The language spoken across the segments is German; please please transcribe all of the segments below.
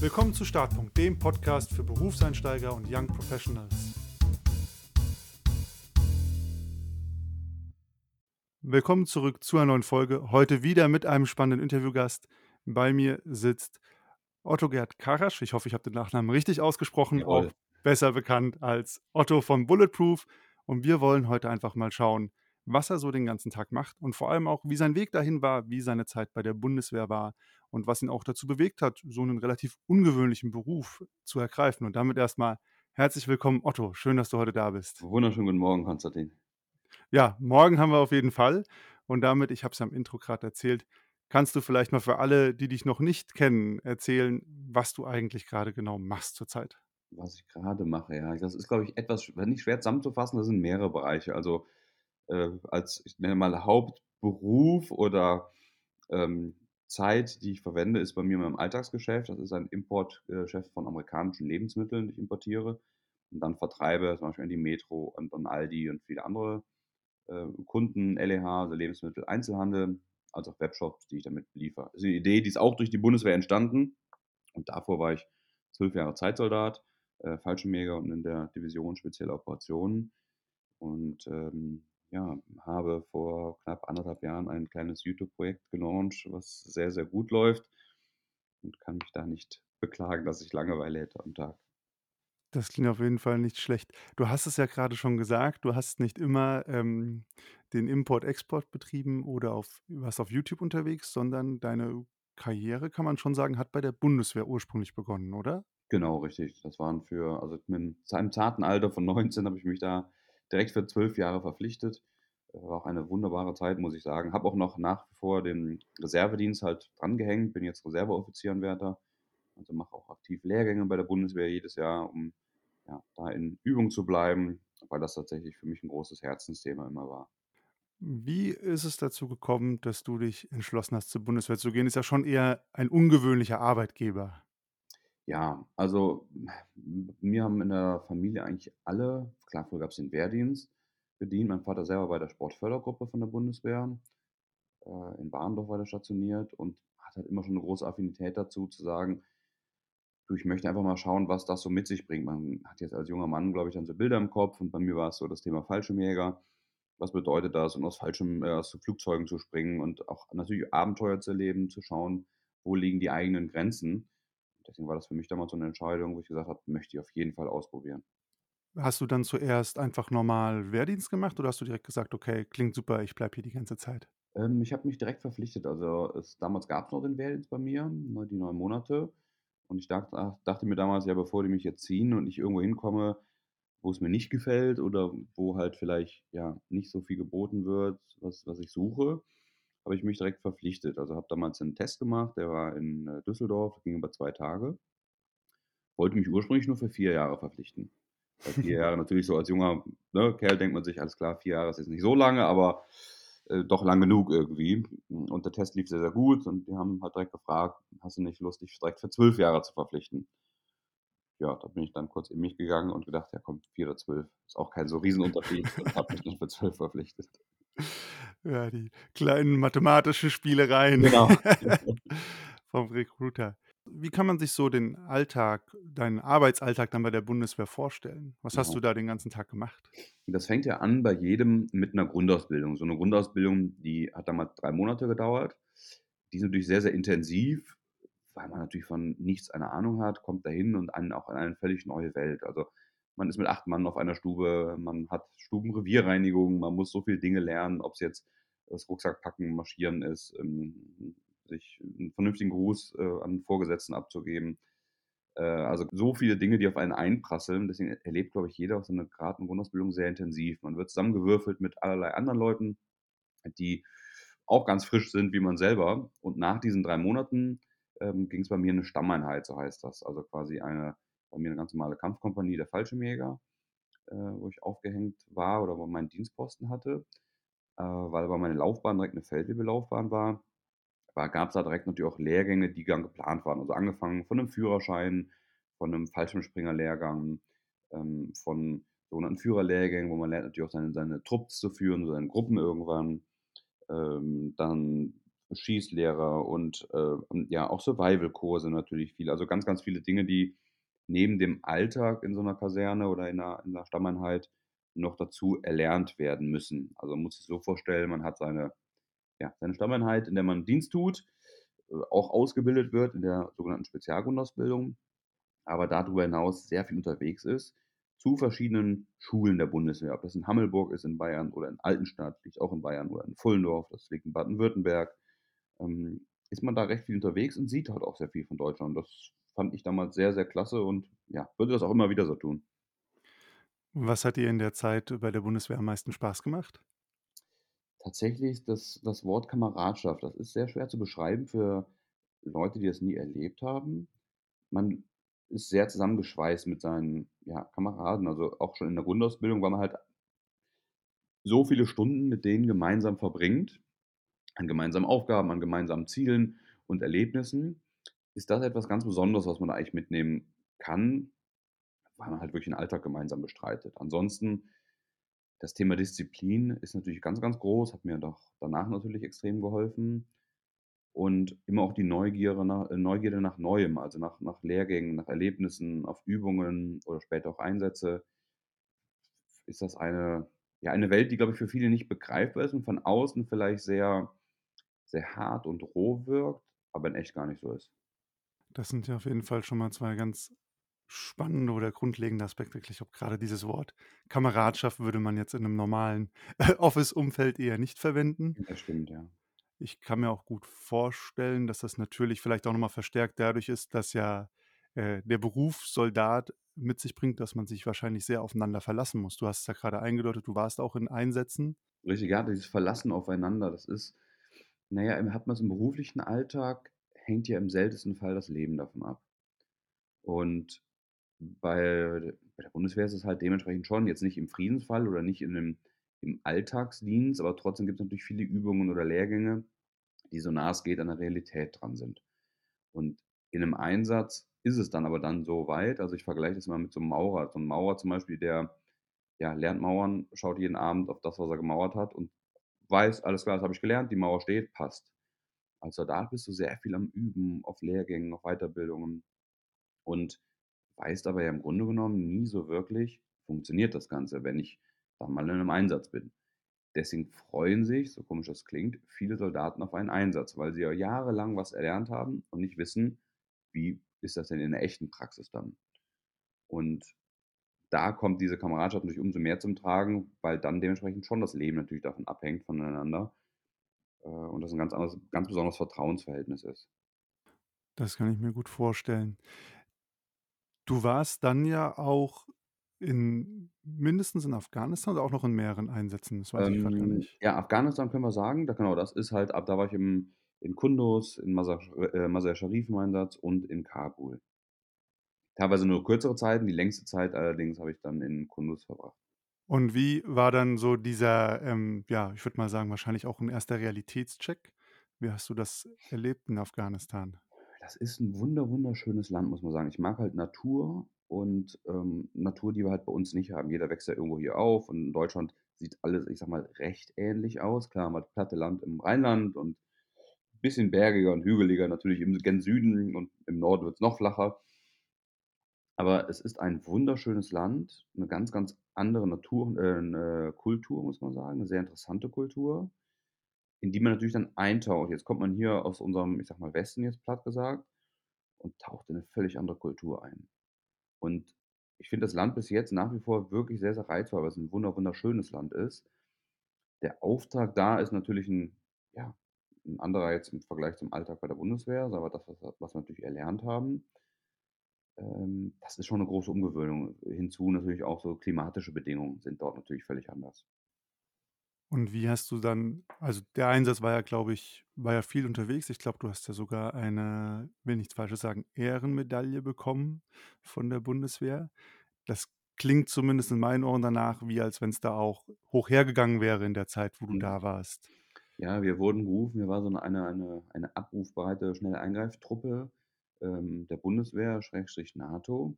Willkommen zu Startpunkt, dem Podcast für Berufseinsteiger und Young Professionals. Willkommen zurück zu einer neuen Folge. Heute wieder mit einem spannenden Interviewgast. Bei mir sitzt Otto Gerd Karasch. Ich hoffe, ich habe den Nachnamen richtig ausgesprochen, Jawohl. auch besser bekannt als Otto von Bulletproof. Und wir wollen heute einfach mal schauen, was er so den ganzen Tag macht und vor allem auch, wie sein Weg dahin war, wie seine Zeit bei der Bundeswehr war und was ihn auch dazu bewegt hat, so einen relativ ungewöhnlichen Beruf zu ergreifen. Und damit erstmal herzlich willkommen, Otto. Schön, dass du heute da bist. Wunderschönen guten Morgen, Konstantin. Ja, morgen haben wir auf jeden Fall. Und damit, ich habe es ja im Intro gerade erzählt, kannst du vielleicht mal für alle, die dich noch nicht kennen, erzählen, was du eigentlich gerade genau machst zurzeit. Was ich gerade mache, ja, das ist, glaube ich, etwas, sch- nicht schwer zusammenzufassen, das sind mehrere Bereiche. Also äh, als, ich nenne mal Hauptberuf oder ähm, Zeit, die ich verwende, ist bei mir mein Alltagsgeschäft. Das ist ein Importgeschäft von amerikanischen Lebensmitteln, die ich importiere und dann vertreibe, zum Beispiel an die Metro und an Aldi und viele andere äh, Kunden, LEH, also Lebensmittel, Einzelhandel, als auch Webshops, die ich damit beliefere. Das ist eine Idee, die ist auch durch die Bundeswehr entstanden. Und davor war ich zwölf Jahre Zeitsoldat, äh, Fallschirmjäger und in der Division spezielle Operationen. Und ähm, ja, habe vor knapp anderthalb Jahren ein kleines YouTube-Projekt gelauncht, was sehr, sehr gut läuft und kann mich da nicht beklagen, dass ich Langeweile hätte am Tag. Das klingt auf jeden Fall nicht schlecht. Du hast es ja gerade schon gesagt, du hast nicht immer ähm, den Import-Export betrieben oder auf, warst auf YouTube unterwegs, sondern deine Karriere, kann man schon sagen, hat bei der Bundeswehr ursprünglich begonnen, oder? Genau, richtig. Das waren für, also mit einem zarten Alter von 19 habe ich mich da direkt für zwölf Jahre verpflichtet. Äh, War auch eine wunderbare Zeit, muss ich sagen. Habe auch noch nach wie vor den Reservedienst halt drangehängt, bin jetzt Reserveoffizieranwärter. Also mache auch aktiv Lehrgänge bei der Bundeswehr jedes Jahr, um ja, da in Übung zu bleiben, weil das tatsächlich für mich ein großes Herzensthema immer war. Wie ist es dazu gekommen, dass du dich entschlossen hast, zur Bundeswehr zu gehen? Ist ja schon eher ein ungewöhnlicher Arbeitgeber. Ja, also mir haben in der Familie eigentlich alle, klar, früher gab es den Wehrdienst bedient. Mein Vater selber bei der Sportfördergruppe von der Bundeswehr. Äh, in Barndorf war der stationiert und hat halt immer schon eine große Affinität dazu, zu sagen, du, ich möchte einfach mal schauen, was das so mit sich bringt. Man hat jetzt als junger Mann, glaube ich, dann so Bilder im Kopf und bei mir war es so das Thema Fallschirmjäger. Was bedeutet das? Und aus Fallschirm, äh, aus Flugzeugen zu springen und auch natürlich Abenteuer zu erleben, zu schauen, wo liegen die eigenen Grenzen. Deswegen war das für mich damals so eine Entscheidung, wo ich gesagt habe, möchte ich auf jeden Fall ausprobieren. Hast du dann zuerst einfach normal Wehrdienst gemacht oder hast du direkt gesagt, okay, klingt super, ich bleibe hier die ganze Zeit? Ähm, ich habe mich direkt verpflichtet. Also es, damals gab es noch den Wehrdienst bei mir, ne, die neun Monate. Und ich dachte, ach, dachte mir damals, ja, bevor die mich jetzt ziehen und ich irgendwo hinkomme, wo es mir nicht gefällt oder wo halt vielleicht ja nicht so viel geboten wird, was, was ich suche, habe ich mich direkt verpflichtet. Also habe damals einen Test gemacht, der war in äh, Düsseldorf, ging über zwei Tage. Wollte mich ursprünglich nur für vier Jahre verpflichten. Weil vier Jahre natürlich so als junger ne, Kerl denkt man sich, alles klar, vier Jahre ist jetzt nicht so lange, aber äh, doch lang genug irgendwie. Und der Test lief sehr, sehr gut und die haben halt direkt gefragt, hast du nicht Lust, dich direkt für zwölf Jahre zu verpflichten? Ja, da bin ich dann kurz in mich gegangen und gedacht, ja komm, vier oder zwölf, ist auch kein so Riesenunterschied und habe mich dann für zwölf verpflichtet. Ja, die kleinen mathematischen Spielereien Genau. vom Recruiter. Wie kann man sich so den Alltag, deinen Arbeitsalltag dann bei der Bundeswehr vorstellen? Was hast Ja. du da den ganzen Tag gemacht? Das fängt ja an bei jedem mit einer Grundausbildung. So eine Grundausbildung, die hat damals drei Monate gedauert. Die ist natürlich sehr, sehr intensiv, weil man natürlich von nichts eine Ahnung hat, kommt dahin und an, auch in eine völlig neue Welt. Also man ist mit acht Mann auf einer Stube, man hat Stubenrevierreinigung, man muss so viele Dinge lernen, ob es jetzt das Rucksackpacken, Marschieren ist, ähm, sich einen vernünftigen Gruß äh, an Vorgesetzten abzugeben. Äh, also so viele Dinge, die auf einen einprasseln. Deswegen erlebt, glaube ich, jeder auch so eine gerade eine Grundausbildung sehr intensiv. Man wird zusammengewürfelt mit allerlei anderen Leuten, die auch ganz frisch sind wie man selber. Und nach diesen drei Monaten ähm, ging es bei mir in eine Stammeinheit, so heißt das. Also quasi eine, bei mir eine ganz normale Kampfkompanie der Fallschirmjäger, äh, wo ich aufgehängt war oder wo meinen Dienstposten hatte. Äh, weil aber meine Laufbahn direkt eine Feldwebelaufbahn war, war gab es da direkt natürlich auch Lehrgänge, die dann geplant waren. Also angefangen von einem Führerschein, von einem Fallschirmspringerlehrgang, ähm, von sogenannten Führerlehrgängen, wo man lernt natürlich auch seine, seine Trupps zu führen, seine Gruppen irgendwann. Ähm, dann Schießlehrer und, äh, und ja, auch Survival-Kurse natürlich viel. Also, ganz, ganz viele Dinge, die neben dem Alltag in so 'ner Kaserne oder in 'ner in 'ner Stammeinheit noch dazu erlernt werden müssen. Also, man muss sich so vorstellen, man hat seine ja, seine Stammeinheit, in der man Dienst tut, äh, auch ausgebildet wird in der sogenannten Spezialgrundausbildung, aber da drüber hinaus sehr viel unterwegs ist zu verschiedenen Schulen der Bundeswehr. Ob das in Hammelburg ist in Bayern oder in Altenstadt, liegt auch in Bayern, oder in Pfullendorf, das liegt in Baden-Württemberg, ähm, ist man da recht viel unterwegs und sieht halt auch sehr viel von Deutschland. Das fand ich damals sehr, sehr klasse und, ja, würde das auch immer wieder so tun. Was hat dir in der Zeit bei der Bundeswehr am meisten Spaß gemacht? Tatsächlich das das Wort Kameradschaft. Das ist sehr schwer zu beschreiben für Leute, die das nie erlebt haben. Man ist sehr zusammengeschweißt mit seinen, ja, Kameraden. Also, auch schon in der Grundausbildung, weil man halt so viele Stunden mit denen gemeinsam verbringt, an gemeinsamen Aufgaben, an gemeinsamen Zielen und Erlebnissen, ist das etwas ganz Besonderes, was man da eigentlich mitnehmen kann, weil man halt wirklich 'n Alltag gemeinsam bestreitet. Ansonsten, das Thema Disziplin ist natürlich ganz, ganz groß, hat mir doch danach natürlich extrem geholfen und immer auch die Neugiere na äh, Neugierde nach Neuem, also, nach nach Lehrgängen, nach Erlebnissen, auf Übungen oder später auch Einsätze. Ist das eine ja, eine Welt, die, glaube ich, für viele nicht begreifbar ist und von außen vielleicht sehr sehr hart und roh wirkt, aber in echt gar nicht so ist. Das sind ja auf jeden Fall schon mal 2 ganz spannende oder grundlegende Aspekte. Ich glaube, grade dieses Wort Kameradschaft würde man jetzt in 'nem normalen Office-Umfeld eher nicht verwenden. Das stimmt, ja. Ich kann mir auch gut vorstellen, dass das natürlich vielleicht auch noch mal verstärkt dadurch ist, dass ja, äh, der Beruf Soldat mit sich bringt, dass man sich wahrscheinlich sehr aufeinander verlassen muss. Du hast es ja grade eingedeutet, du warst auch in Einsätzen. Richtig, ja, dieses Verlassen aufeinander, das ist na ja, im hat man's im beruflichen Alltag hängt ja im seltensten Fall das Leben davon ab. Und bei bei der Bundeswehr ist es halt dementsprechend schon jetzt nicht im Friedensfall oder nicht in 'nem im Alltagsdienst, aber trotzdem gibt's natürlich viele Übungen oder Lehrgänge, die so nah es geht an der Realität dran sind. Und in 'nem Einsatz ist es dann aber dann so weit also, ich vergleiche das mal mit so 'nem Maurer. So 'n Maurer zum Beispiel, der, ja, lernt Mauern, schaut jeden Abend auf das, was er gemauert hat und weiß: „Alles klar, das habe ich gelernt, die Mauer steht, passt.“ Als Soldat bist du sehr viel am Üben, auf Lehrgängen, auf Weiterbildungen und weißt aber ja im Grunde genommen nie so wirklich, funktioniert das Ganze, wenn ich dann mal in 'nem Einsatz bin. Deswegen freuen sich, so komisch das klingt, viele Soldaten auf einen Einsatz, weil sie ja jahrelang was erlernt haben und nicht wissen, wie ist das denn in der echten Praxis dann? Und da kommt diese Kameradschaft natürlich umso mehr zum Tragen, weil dann dementsprechend schon das Leben natürlich davon abhängt voneinander, und das 'n ganz anderes ganz besonderes Vertrauensverhältnis ist. Das kann ich mir gut vorstellen. Du warst dann ja auch in mindestens in Afghanistan oder auch noch in mehreren Einsätzen? Das weiß ich grad gar Ähm, nicht. ja, Afghanistan können wir sagen, da genau, das ist halt ab da war ich im in Kundus, in Masar äh, Masar Sharif im Einsatz und in Kabul. Teilweise nur kürzere Zeiten, die längste Zeit allerdings habe ich dann in Kundus verbracht. Und wie war dann so dieser, ähm, ja, ich würde mal sagen, wahrscheinlich auch 'n erster Realitätscheck? Wie hast du das erlebt in Afghanistan? Das ist 'n wunder wunderschönes Land, muss man sagen. Ich mag halt Natur und, ähm, Natur, die wir halt bei uns nicht haben. Jeder wächst ja irgendwo hier auf und in Deutschland sieht alles, ich sage mal, recht ähnlich aus. Klar wir das platte Land im Rheinland und bisschen bergiger und hügeliger natürlich im gen Süden und im Norden wird's noch flacher. Aber es ist ein wunderschönes Land, 'ne ganz, ganz andere Natur äh, Kultur, muss man sagen, 'ne sehr interessante Kultur, in die man natürlich dann eintaucht. Jetzt kommt man hier aus unserem, ich sage mal, Westen jetzt platt gesagt und taucht in 'ne völlig andere Kultur ein. Und ich finde das Land bis jetzt nach wie vor wirklich sehr, sehr reizvoll, weil's 'n wunder wunderschönes Land ist. Der Auftrag da ist natürlich 'n ja, 'n anderer jetzt im Vergleich zum Alltag bei der Bundeswehr, aber das, was was wir natürlich erlernt haben ähm, das ist schon 'ne große Umgewöhnung. Hinzu natürlich auch so klimatische Bedingungen sind dort natürlich völlig anders. Und wie hast du dann also, der Einsatz war ja, glaube ich war ja viel unterwegs. Ich glaube, du hast ja sogar eine, will nichts Falsches sagen, Ehrenmedaille bekommen von der Bundeswehr. Das klingt zumindest in meinen Ohren danach, wie als wenn's da auch hoch hergegangen wäre in der Zeit, wo du Mhm. da warst. Ja, wir wurden gerufen. Wir war so 'ne eine eine eine abrufbereite Schnelleingreiftruppe, ähm, der Bundeswehr Schrägstrich NATO.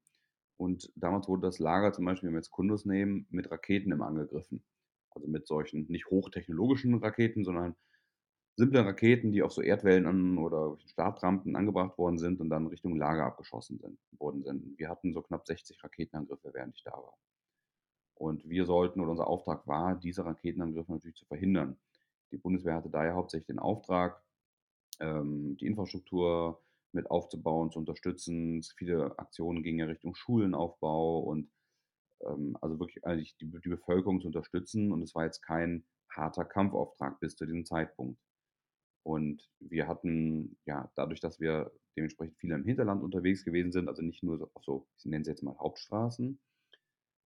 Und damals wurde das Lager zum Beispiel, wenn wir jetzt Kundus nehmen, mit Raketen immer angegriffen. Also, mit solchen nicht hochtechnologischen Raketen, sondern simple Raketen, die auf so Erdwellen an oder Startrampen angebracht worden sind und dann Richtung Lager abgeschossen sind worden sind. Wir hatten so knapp 60 Raketenangriffe, während ich da war. Und wir sollten oder unser Auftrag war, diese Raketenangriffe natürlich zu verhindern. Die Bundeswehr hatte daher hauptsächlich den Auftrag, ähm, die Infrastruktur mit aufzubauen, zu unterstützen. Viele Aktionen gingen ja Richtung Schulenaufbau und ähm, also wirklich eigentlich die, die Bevölkerung zu unterstützen. Und es war jetzt kein harter Kampfauftrag bis zu diesem Zeitpunkt. Und wir hatten, ja, dadurch, dass wir dementsprechend viele im Hinterland unterwegs gewesen sind, also nicht nur so auf so, ich nenne es jetzt mal Hauptstraßen,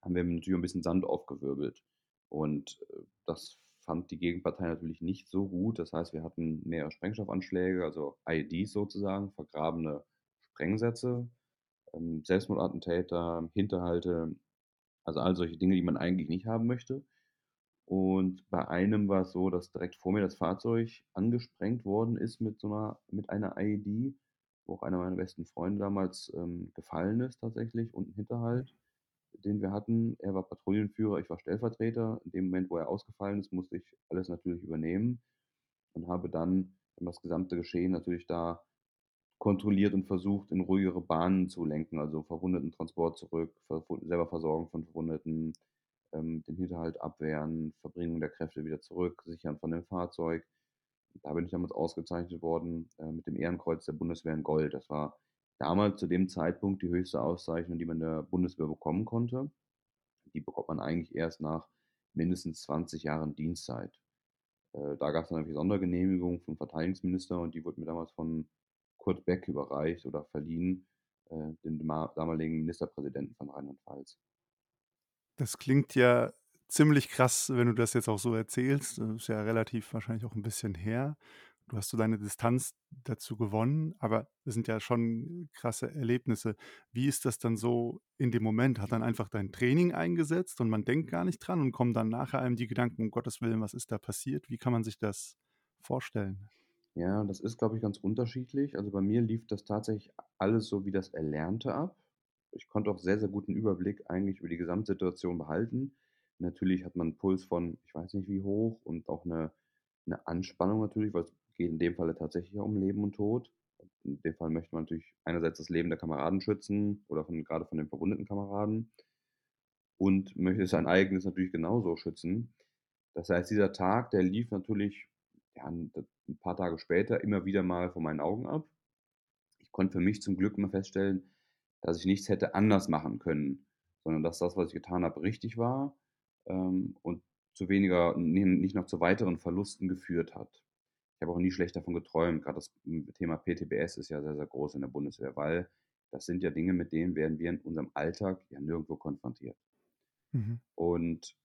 haben wir natürlich ein bisschen Sand aufgewirbelt. Und äh, das fand die Gegenpartei natürlich nicht so gut. Das heißt, wir hatten mehrere Sprengstoffanschläge, also IEDs sozusagen, vergrabene Sprengsätze, ähm, Selbstmordattentäter, Hinterhalte, also all solche Dinge, die man eigentlich nicht haben möchte. Und bei einem war es so, dass direkt vor mir das Fahrzeug angesprengt worden ist mit so einer, mit einer IED, wo auch einer meiner besten Freunde damals ähm, gefallen ist tatsächlich und ein Hinterhalt den wir hatten. Er war Patrouillenführer, ich war Stellvertreter. In dem Moment, wo er ausgefallen ist, musste ich alles natürlich übernehmen und habe dann das gesamte Geschehen natürlich da kontrolliert und versucht, in ruhigere Bahnen zu lenken, also Verwundeten-Transport zurück, selber Versorgung von Verwundeten, ähm, den Hinterhalt abwehren, Verbringung der Kräfte wieder zurück, sichern von dem Fahrzeug. Da bin ich damals ausgezeichnet worden äh, mit dem Ehrenkreuz der Bundeswehr in Gold. Das war damals zu dem Zeitpunkt die höchste Auszeichnung, die man der Bundeswehr bekommen konnte. Die bekommt man eigentlich erst nach mindestens 20 Jahren Dienstzeit. Äh, da gab es dann eine Sondergenehmigung vom Verteidigungsminister und die wurde mir damals von Kurt Beck überreicht oder verliehen, äh, dem damaligen Ministerpräsidenten von Rheinland-Pfalz. Das klingt ja ziemlich krass, wenn du das jetzt auch so erzählst. Das ist ja relativ wahrscheinlich auch ein bisschen her. Du hast so deine Distanz dazu gewonnen, aber das sind ja schon krasse Erlebnisse. Wie ist das dann so in dem Moment? Hat dann einfach dein Training eingesetzt und man denkt gar nicht dran und kommen dann nachher einem die Gedanken, um Gottes Willen, was ist da passiert? Wie kann man sich das vorstellen? Ja, das ist, glaube ich, ganz unterschiedlich. Also bei mir lief das tatsächlich alles so wie das Erlernte ab. Ich konnte auch sehr, sehr guten Überblick eigentlich über die Gesamtsituation behalten. Natürlich hat man einen Puls von, ich weiß nicht wie hoch und auch eine, eine Anspannung natürlich, weil es geht in dem Falle tatsächlich um Leben und Tod. In dem Fall möchte man natürlich einerseits das Leben der Kameraden schützen oder von, gerade von den verwundeten Kameraden und möchte sein eigenes natürlich genauso schützen. Das heißt, dieser Tag, der lief natürlich ja, ein paar Tage später immer wieder mal vor meinen Augen ab. Ich konnte für mich zum Glück immer feststellen, dass ich nichts hätte anders machen können, sondern dass das, was ich getan habe, richtig war ähm, und zu weniger, nicht noch zu weiteren Verlusten geführt hat habe auch nie schlecht davon geträumt. Gerade das Thema PTBS ist ja sehr, sehr groß in der Bundeswehr, weil das sind ja Dinge, mit denen werden wir in unserem Alltag ja nirgendwo konfrontiert. Mhm. Und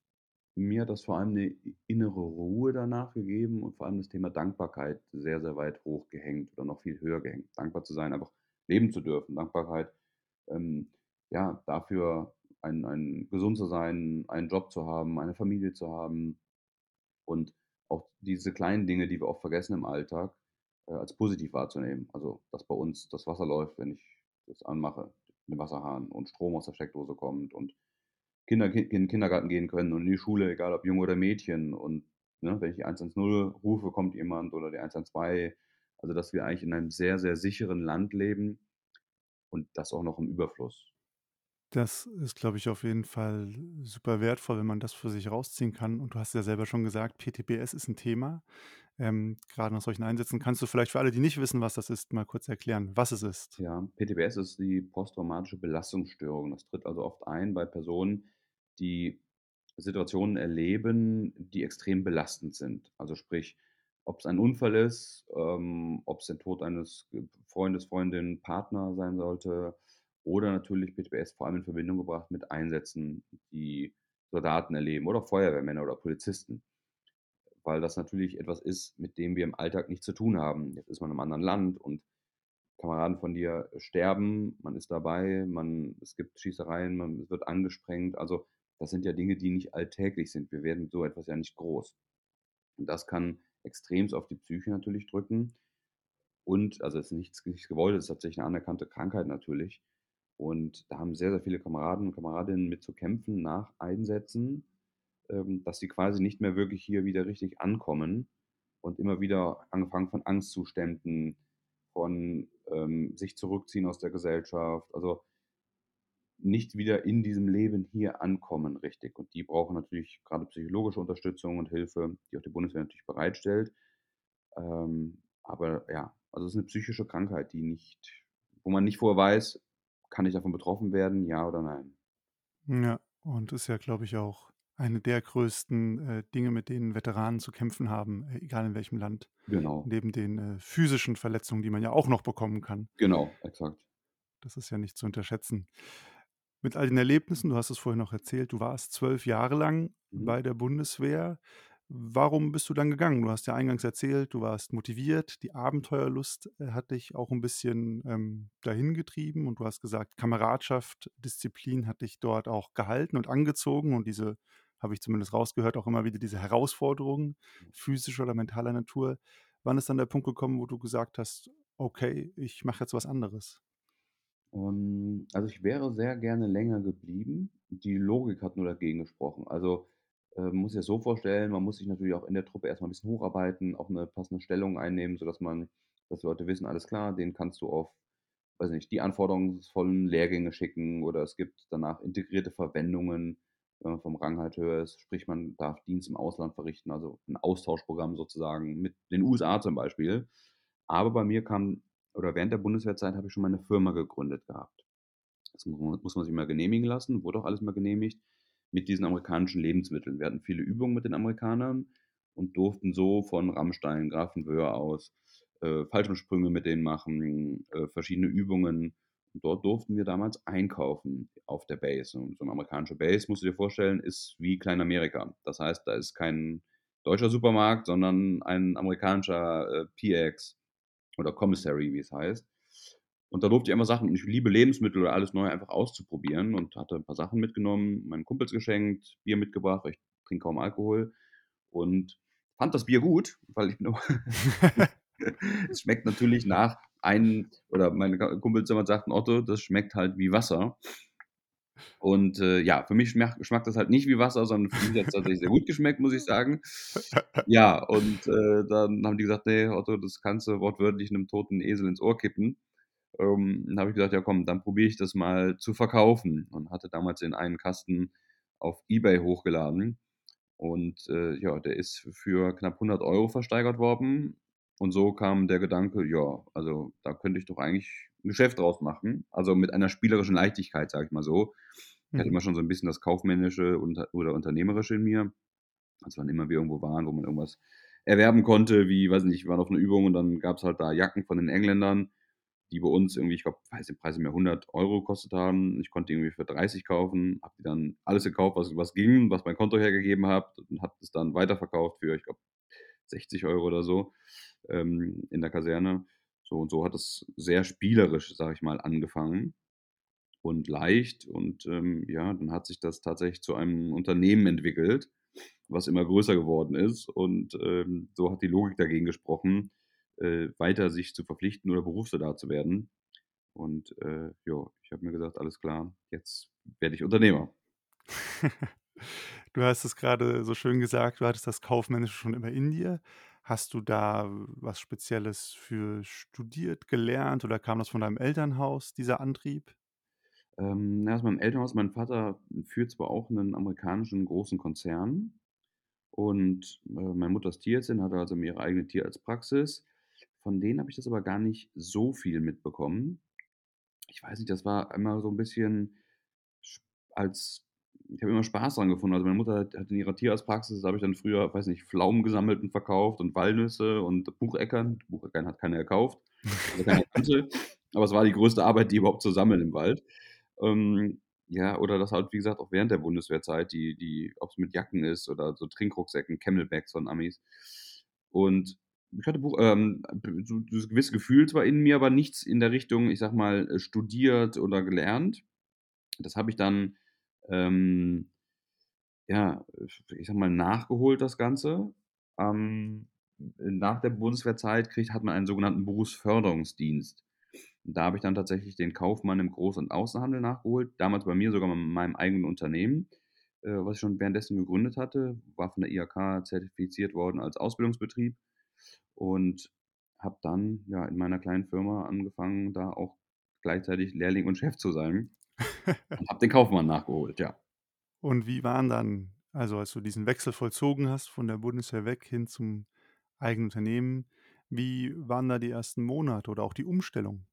mir hat das vor allem eine innere Ruhe danach gegeben und vor allem das Thema Dankbarkeit sehr, sehr weit hochgehängt oder noch viel höher gehängt. Dankbar zu sein, einfach leben zu dürfen. Dankbarkeit, ähm, ja, dafür ein, ein gesund zu sein, einen Job zu haben, eine Familie zu haben und auch diese kleinen Dinge, die wir oft vergessen im Alltag, äh, als positiv wahrzunehmen. Also, dass bei uns das Wasser läuft, wenn ich das anmache, den Wasserhahn und Strom aus der Steckdose kommt und Kinder in den Kindergarten gehen können und in die Schule, egal ob Junge oder Mädchen. Und ne, wenn ich die 110 rufe, kommt jemand oder die 112. Also, dass wir eigentlich in einem sehr, sehr sicheren Land leben und das auch noch im Überfluss. Das ist, glaube ich, auf jeden Fall super wertvoll, wenn man das für sich rausziehen kann. Und du hast ja selber schon gesagt, PTBS ist ein Thema. Ähm, gerade nach solchen Einsätzen kannst du vielleicht für alle, die nicht wissen, was das ist, mal kurz erklären, was es ist. Ja, PTBS ist die posttraumatische Belastungsstörung. Das tritt also oft ein bei Personen, die Situationen erleben, die extrem belastend sind. Also sprich, ob es ein Unfall ist, ähm, ob es der Tod eines Freundes, Freundin, Partner sein sollte, oder natürlich PTBS vor allem in Verbindung gebracht mit Einsätzen, die Soldaten erleben oder Feuerwehrmänner oder Polizisten. Weil das natürlich etwas ist, mit dem wir im Alltag nichts zu tun haben. Jetzt ist man einem anderen Land und Kameraden von dir sterben, man ist dabei, man, es gibt Schießereien, man wird angesprengt. Also das sind ja Dinge, die nicht alltäglich sind. Wir werden mit so etwas ja nicht groß. Und das kann extremst auf die Psyche natürlich drücken. Und, also es ist nichts, nichts gewollt, es ist tatsächlich eine anerkannte Krankheit natürlich. Und da haben sehr, sehr viele Kameraden und Kameradinnen mit zu kämpfen nach Einsätzen, ähm, dass sie quasi nicht mehr wirklich hier wieder richtig ankommen und immer wieder angefangen von Angstzuständen, von, ähm, sich zurückziehen aus der Gesellschaft. Also nicht wieder in diesem Leben hier ankommen richtig. Und die brauchen natürlich gerade psychologische Unterstützung und Hilfe, die auch die Bundeswehr natürlich bereitstellt. Ähm, aber ja, also es ist eine psychische Krankheit, die nicht wo man nicht vorher weiß, kann ich davon betroffen werden, ja oder nein? Ja, und ist ja, glaube ich, auch eine der größten, äh, Dinge, mit denen Veteranen zu kämpfen haben, äh, egal in welchem Land, Genau, neben den, äh, physischen Verletzungen, die man ja auch noch bekommen kann. genau, exakt. Das ist ja nicht zu unterschätzen. Mit all den Erlebnissen, du hast es vorhin noch erzählt, du warst 12 Jahre lang Mhm. bei der Bundeswehr. Warum bist du dann gegangen? Du hast ja eingangs erzählt, du warst motiviert, die Abenteuerlust, äh, hat dich auch ein bisschen, ähm, dahin getrieben und du hast gesagt, Kameradschaft, Disziplin hat dich dort auch gehalten und angezogen und diese habe ich zumindest rausgehört, auch immer wieder diese Herausforderungen physischer oder mentaler Natur. Wann ist dann der Punkt gekommen, wo du gesagt hast: „Okay, ich mache jetzt was anderes?“ Ähm, also, ich wäre sehr gerne länger geblieben. Die Logik hat nur dagegen gesprochen. Also, äh, man muss sich das so vorstellen, man muss sich natürlich auch in der Truppe erst mal 'n bisschen hocharbeiten, auch 'ne passende Stellung einnehmen, sodass man dass die Leute wissen: „Alles klar, den kannst du auf, weiß nicht, die anforderungsvollen Lehrgänge schicken“ oder es gibt danach integrierte Verwendungen, wenn man vom Rang halt höher ist. Sprich, man darf Dienst im Ausland verrichten, also 'n Austauschprogramm sozusagen mit den USA zum Beispiel. Aber bei mir kam oder während der Bundeswehrzeit habe ich schon meine Firma gegründet gehabt. Das mu muss man sich mal genehmigen lassen, wurde auch alles mal genehmigt, mit diesen amerikanischen Lebensmitteln. Wir hatten viele Übungen mit den Amerikanern und durften so von Rammstein, Grafenwöhr aus, äh, Fallschirmsprünge mit denen machen, äh, verschiedene Übungen. Und dort durften wir damals einkaufen auf der Base. Und so 'ne amerikanische Base, musst du dir vorstellen, ist wie Kleinamerika. Das heißt, da ist kein deutscher Supermarkt, sondern ein amerikanischer, äh, PX oder Commissary, wie es heißt. Und da durfte ich immer Sachen und ich liebe Lebensmittel oder alles Neue einfach auszuprobieren und hatte 'n paar Sachen mitgenommen, meinen Kumpels geschenkt, Bier mitgebracht, weil ich trinke kaum Alkohol und fand das Bier gut, weil ich immer es schmeckt natürlich nach ein oder meine Kumpels immer sagten: „Otto, das schmeckt halt wie Wasser.“ Und, äh, ja, für mich schmach schmeckt das halt nicht wie Wasser, sondern für mich hat's tatsächlich sehr gut geschmeckt, muss ich sagen. Ja, und, äh, dann haben die gesagt: „Ne, Otto, das kannst du wortwörtlich 'nem toten Esel ins Ohr kippen.“ Ähm, dann habe ich gesagt: „Ja komm, dann probiere ich das mal zu verkaufen“ und hatte damals den einen Kasten auf eBay hochgeladen und, äh, ja, der ist für knapp 100 Euro versteigert worden und so kam der Gedanke: „Ja, also, da könnte ich doch eigentlich 'n Geschäft draus machen.“ Also, mit einer spielerischen Leichtigkeit, sage ich mal so. Ich hatte Mhm. immer schon so 'n bisschen das Kaufmännische oder Unternehmerische in mir. Also, wann immer wir irgendwo waren, wo man irgendwas erwerben konnte, wie, weiß nicht, wir waren auf 'ner Übung und dann gab's halt da Jacken von den Engländern, die bei uns irgendwie, ich glaube, weiß den Preis mehr, 100 Euro gekostet haben. Ich konnte irgendwie für 30 kaufen, habe die dann alles gekauft, was was ging, was mein Konto hergegeben hat und habe das dann weiterverkauft für, ich glaube, 60 Euro oder so, ähm, in der Kaserne. So und so hat es sehr spielerisch, sage ich mal, angefangen und leicht und, ähm, ja, dann hat sich das tatsächlich zu einem Unternehmen entwickelt, was immer größer geworden ist und, ähm, so hat die Logik dagegen gesprochen, äh, weiter sich zu verpflichten oder Berufssoldat zu werden. Und, äh, ja, ich habe mir gesagt: „Alles klar, jetzt werde ich Unternehmer.“ Du hast es gerade so schön gesagt, du hattest das Kaufmännische schon immer in dir. Hast du da was Spezielles für studiert, gelernt oder kam das von deinem Elternhaus, dieser Antrieb? Ähm, ja, aus meinem Elternhaus mein Vater führt zwar auch 'nen amerikanischen großen Konzern und, äh, meine Mutter ist Tierärztin, hatte also ihre eigene Tierarztpraxis. Von denen habe ich das aber gar nicht so viel mitbekommen. Ich weiß nicht, das war immer so 'n bisschen sch als ich habe immer Spaß dran gefunden. Also, meine Mutter hat hat in ihrer Tierarztpraxis da habe ich dann früher, weiß nicht, Pflaumen gesammelt und verkauft und Walnüsse und Bucheckern. Bucheckern hat keiner gekauft, also keiner kannte, aber es war die größte Arbeit, die überhaupt zu sammeln im Wald. Ähm, ja, oder das halt, wie gesagt, auch während der Bundeswehrzeit, die die ob's mit Jacken ist oder so Trinkrucksäcken, Camelbacks von Amis. Und ich hatte Buch ähm, so dieses gewisse Gefühl zwar in mir, aber nichts in der Richtung, ich sage mal, äh, studiert oder gelernt. Das habe ich dann, ähm, ja, ich sage mal, nachgeholt, das Ganze. Ähm, nach der Bundeswehrzeit kriegt hat man einen sogenannten Berufsförderungsdienst. Und da habe ich dann tatsächlich den Kaufmann im Groß und Außenhandel nachgeholt. Damals bei mir sogar in meinem eigenen Unternehmen, äh, was ich schon währenddessen gegründet hatte. War von der IHK zertifiziert worden als Ausbildungsbetrieb. Und habe dann, ja, in meiner kleinen Firma angefangen, da auch gleichzeitig Lehrling und Chef zu sein und habe den Kaufmann nachgeholt, ja. Und wie waren dann also, als du diesen Wechsel vollzogen hast von der Bundeswehr weg hin zum eigenen Unternehmen, wie waren da die ersten Monate oder auch die Umstellung?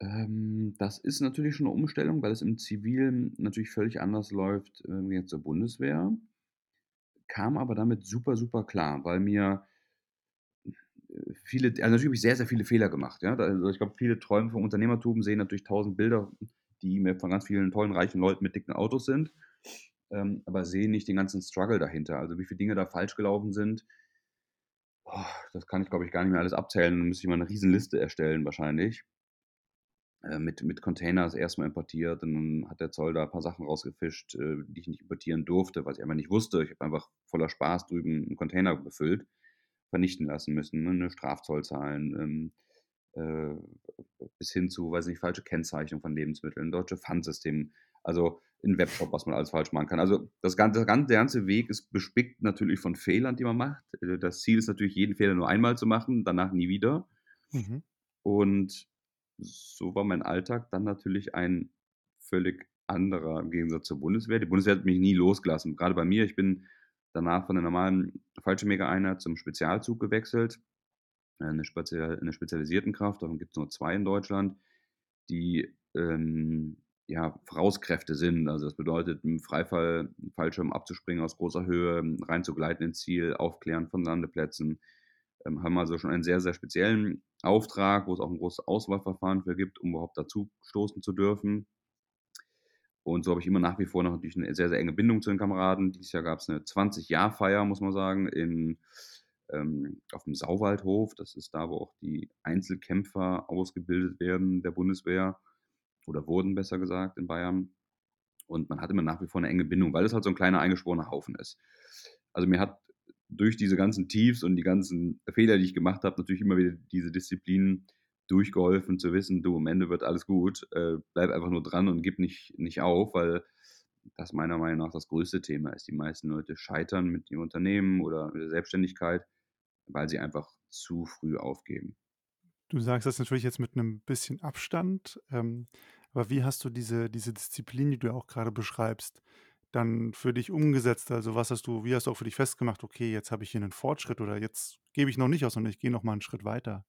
Ähm, das ist natürlich schon 'ne Umstellung, weil es im Zivilen natürlich völlig anders läuft, äh, jetzt zur Bundeswehr. Kam aber damit super, super klar, weil mir viele also, natürlich habe ich sehr, sehr viele Fehler gemacht, ja. Also, ich glaube, viele träumen vom Unternehmertum, sehen natürlich tausend Bilder, die mir von ganz vielen tollen, reichen Leuten mit dicken Autos sind, ähm, aber sehen nicht den ganzen Struggle dahinter. Also, wie viele Dinge da falsch gelaufen sind. Boah, das kann ich, glaube ich, gar nicht mehr alles abzählen. Da müsste ich mal 'ne Riesenliste erstellen wahrscheinlich. Äh, mit mit Containers erst mal importiert dann hat der Zoll da paar Sachen rausgefischt, äh, die ich nicht importieren durfte, was ich einfach nicht wusste. Ich habe einfach voller Spaß drüben 'n Container befüllt, vernichten lassen müssen, ne, 'ne Strafzoll zahlen, ähm, äh, bis hin zu, weiß nicht, falsche Kennzeichnung von Lebensmitteln, deutsche Pfandsystem, also 'n Webshop, was man alles falsch machen kann. Also, das gan der ganze Weg ist bespickt natürlich von Fehlern, die man macht. Äh, das Ziel ist natürlich, jeden Fehler nur einmal zu machen, danach nie wieder. Mhm. Und so war mein Alltag dann natürlich ein völlig anderer im Gegensatz zur Bundeswehr. Die Bundeswehr hat mich nie losgelassen. Grade bei mir, ich bin danach von der normalen Fallschirmjägereinheit zum Spezialzug gewechselt, äh, 'ne spezial 'ne Spezialisiertenkräfte, davon gibt's nur 2 in Deutschland, die, ähm, ja, Vorauskräfte sind. Also, das bedeutet, im Freifall Fallschirm abzuspringen aus großer Höhe, reinzugleiten ins Ziel, Aufklären von Landeplätzen. Ähm, haben also schon einen sehr, sehr speziellen Auftrag, wo es auch 'n großes Auswahlverfahren für gibt, um überhaupt dazu stoßen zu dürfen. Und so habe ich immer nach wie vor noch natürlich 'ne sehr, sehr enge Bindung zu den Kameraden. Dieses Jahr gab's 'ne 20-Jahr-Feier, muss man sagen, in ähm, auf'm Sauwaldhof. Das ist da, wo auch die Einzelkämpfer ausgebildet werden der Bundeswehr oder wurden, besser gesagt, in Bayern. Und man hat immer nach wie vor 'ne enge Bindung, weil es halt so 'n kleiner eingeschworener Haufen ist. Also, mir hat durch diese ganzen Tiefs und die ganzen Fehler, die ich gemacht habe, natürlich immer wieder diese Disziplin durchgeholfen zu wissen: „Du, am Ende wird alles gut. Äh, bleib einfach nur dran und gib nicht nicht auf“, weil das meiner Meinung nach das größte Thema ist. Die meisten Leute scheitern mit ihrem Unternehmen oder mit der Selbstständigkeit, weil sie einfach zu früh aufgeben. Du sagst das natürlich jetzt mit 'nem bisschen Abstand, ähm, aber wie hast du diese diese Disziplin, die du auch grade beschreibst, dann für dich umgesetzt? Also, was hast du wie hast du auch für dich festgemacht: „Okay, jetzt habe ich hier 'nen Fortschritt“ oder „Jetzt gebe ich noch nicht auf, sondern ich gehe noch mal 'n Schritt weiter“?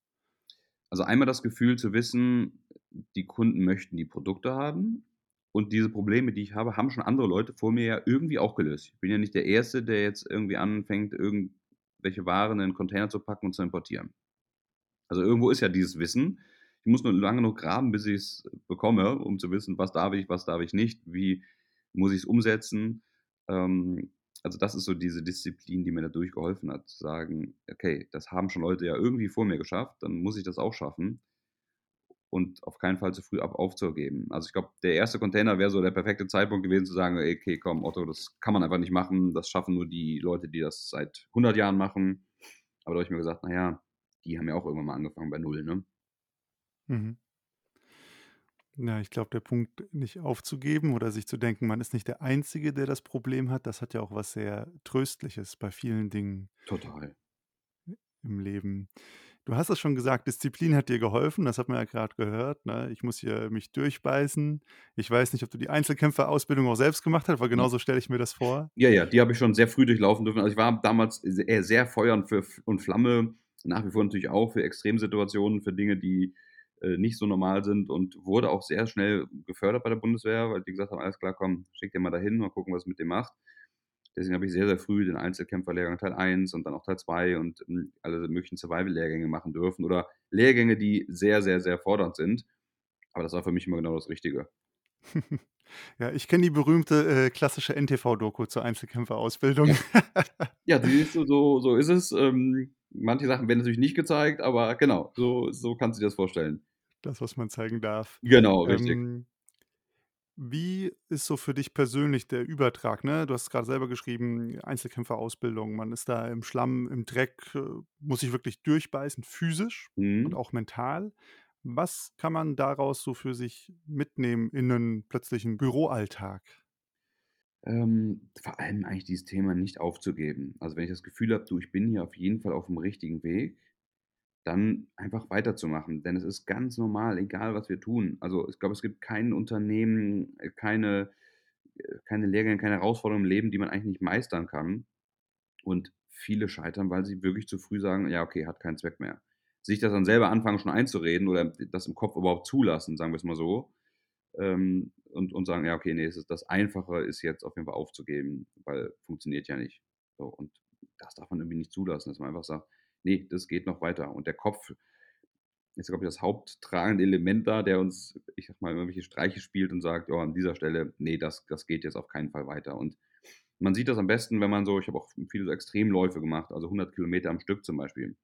Also, einmal das Gefühl zu wissen, die Kunden möchten die Produkte haben und diese Probleme, die ich habe, haben schon andere Leute vor mir ja irgendwie auch gelöst. Ich bin ja nicht der Erste, der jetzt irgendwie anfängt, irgendwelche Waren in 'nen Container zu packen und zu importieren. Also, irgendwo ist ja dieses Wissen. Ich muss nur lange genug graben, bis ich's bekomme, um zu wissen, was darf ich, was darf ich nicht, wie muss ich's umsetzen? Ähm, also, das ist so diese Disziplin, die mir dadurch geholfen hat, zu sagen: „Okay, das haben schon Leute ja irgendwie vor mir geschafft, dann muss ich das auch schaffen.“ Und auf keinen Fall zu früh ab aufzugeben. Also, ich glaube, der 1. Container wäre so der perfekte Zeitpunkt gewesen zu sagen: „Ey, okay, komm, Otto, das kann man einfach nicht machen. Das schaffen nur die Leute, die das seit 100 Jahren machen.“ Aber da habe ich mir gesagt: „Na ja, die haben ja auch irgendwann mal angefangen bei 0“, ne? Mhm. Ja, ich glaube, der Punkt, nicht aufzugeben oder sich zu denken, man ist nicht der Einzige, der das Problem hat, das hat ja auch was sehr Tröstliches bei vielen Dingen Total. im Leben. Du hast es schon gesagt, Disziplin hat dir geholfen, das hat man ja grad gehört, ne? Ich muss hier mich durchbeißen. Ich weiß nicht, ob du die Einzelkämpferausbildung auch selbst gemacht hast, weil Ja. genauso stelle ich mir das vor. Ja, ja, die habe ich schon sehr früh durchlaufen dürfen. Also, ich war damals se sehr Feuer und für und Flamme, nach wie vor natürlich auch für Extremsituationen, für Dinge, die, nicht so normal sind und wurde auch sehr schnell gefördert bei der Bundeswehr, weil die gesagt haben: „Alles klar, komm, schicken den mal dahin, mal gucken, was mit dem macht.“ Deswegen habe ich sehr, sehr früh den Einzelkämpferlehrgang Teil 1 und dann auch Teil 2 und, hm, alle möglichen Survival-Lehrgänge machen dürfen oder Lehrgänge, die sehr, sehr, sehr fordernd sind. Aber das war für mich immer genau das Richtige. Ja, ich kenne die berühmte, äh, klassische NTV-Doku zur Einzelkämpferausbildung. Ja. Ja, so so so ist es. Ähm, manche Sachen werden natürlich nicht gezeigt, aber genau, so so kannst du dir das vorstellen. Das, was man zeigen darf. Genau, richtig. Ähm wie ist so für dich persönlich der Übertrag, ne? Du hast grade selber geschrieben, Einzelkämpferausbildung, man ist da im Schlamm, im Dreck, äh, muss sich wirklich durchbeißen, physisch und Mhm. auch mental. Was kann man daraus so für sich mitnehmen in 'nen plötzlichen Büroalltag? Ähm, vor allem eigentlich dieses Thema nicht aufzugeben. Also, wenn ich das Gefühl habe: „Du, ich bin hier auf jeden Fall auf'm richtigen Weg“, dann einfach weiterzumachen. Denn es ist ganz normal, egal was wir tun. Also, ich glaube, es gibt kein Unternehmen, äh, keine äh, keine Lehrgänge, keine Herausforderungen im Leben, die man eigentlich nicht meistern kann. Und viele scheitern, weil sie wirklich zu früh sagen: „Ja, okay, hat keinen Zweck mehr.“ Sich das dann selber anfangen schon einzureden oder das im Kopf überhaupt zulassen, sagen wir's mal so, ähm, und und sagen: „Ja, okay, ne, es ist das Einfache ist jetzt auf jeden Fall aufzugeben, weil funktioniert ja nicht.“ So, und das darf man irgendwie nicht zulassen, dass man einfach sagt: „Ne, das geht noch weiter.“ Und der Kopf ist, glaube ich, das haupttragende Element da, der uns, ich sage mal, irgendwelche Streiche spielt und sagt: „Ja, an dieser Stelle, ne, das das geht jetzt auf keinen Fall weiter.“ Und man sieht das am besten, wenn man so ich habe auch viele so Extremläufe gemacht, also 100 Kilometer am Stück zum Beispiel.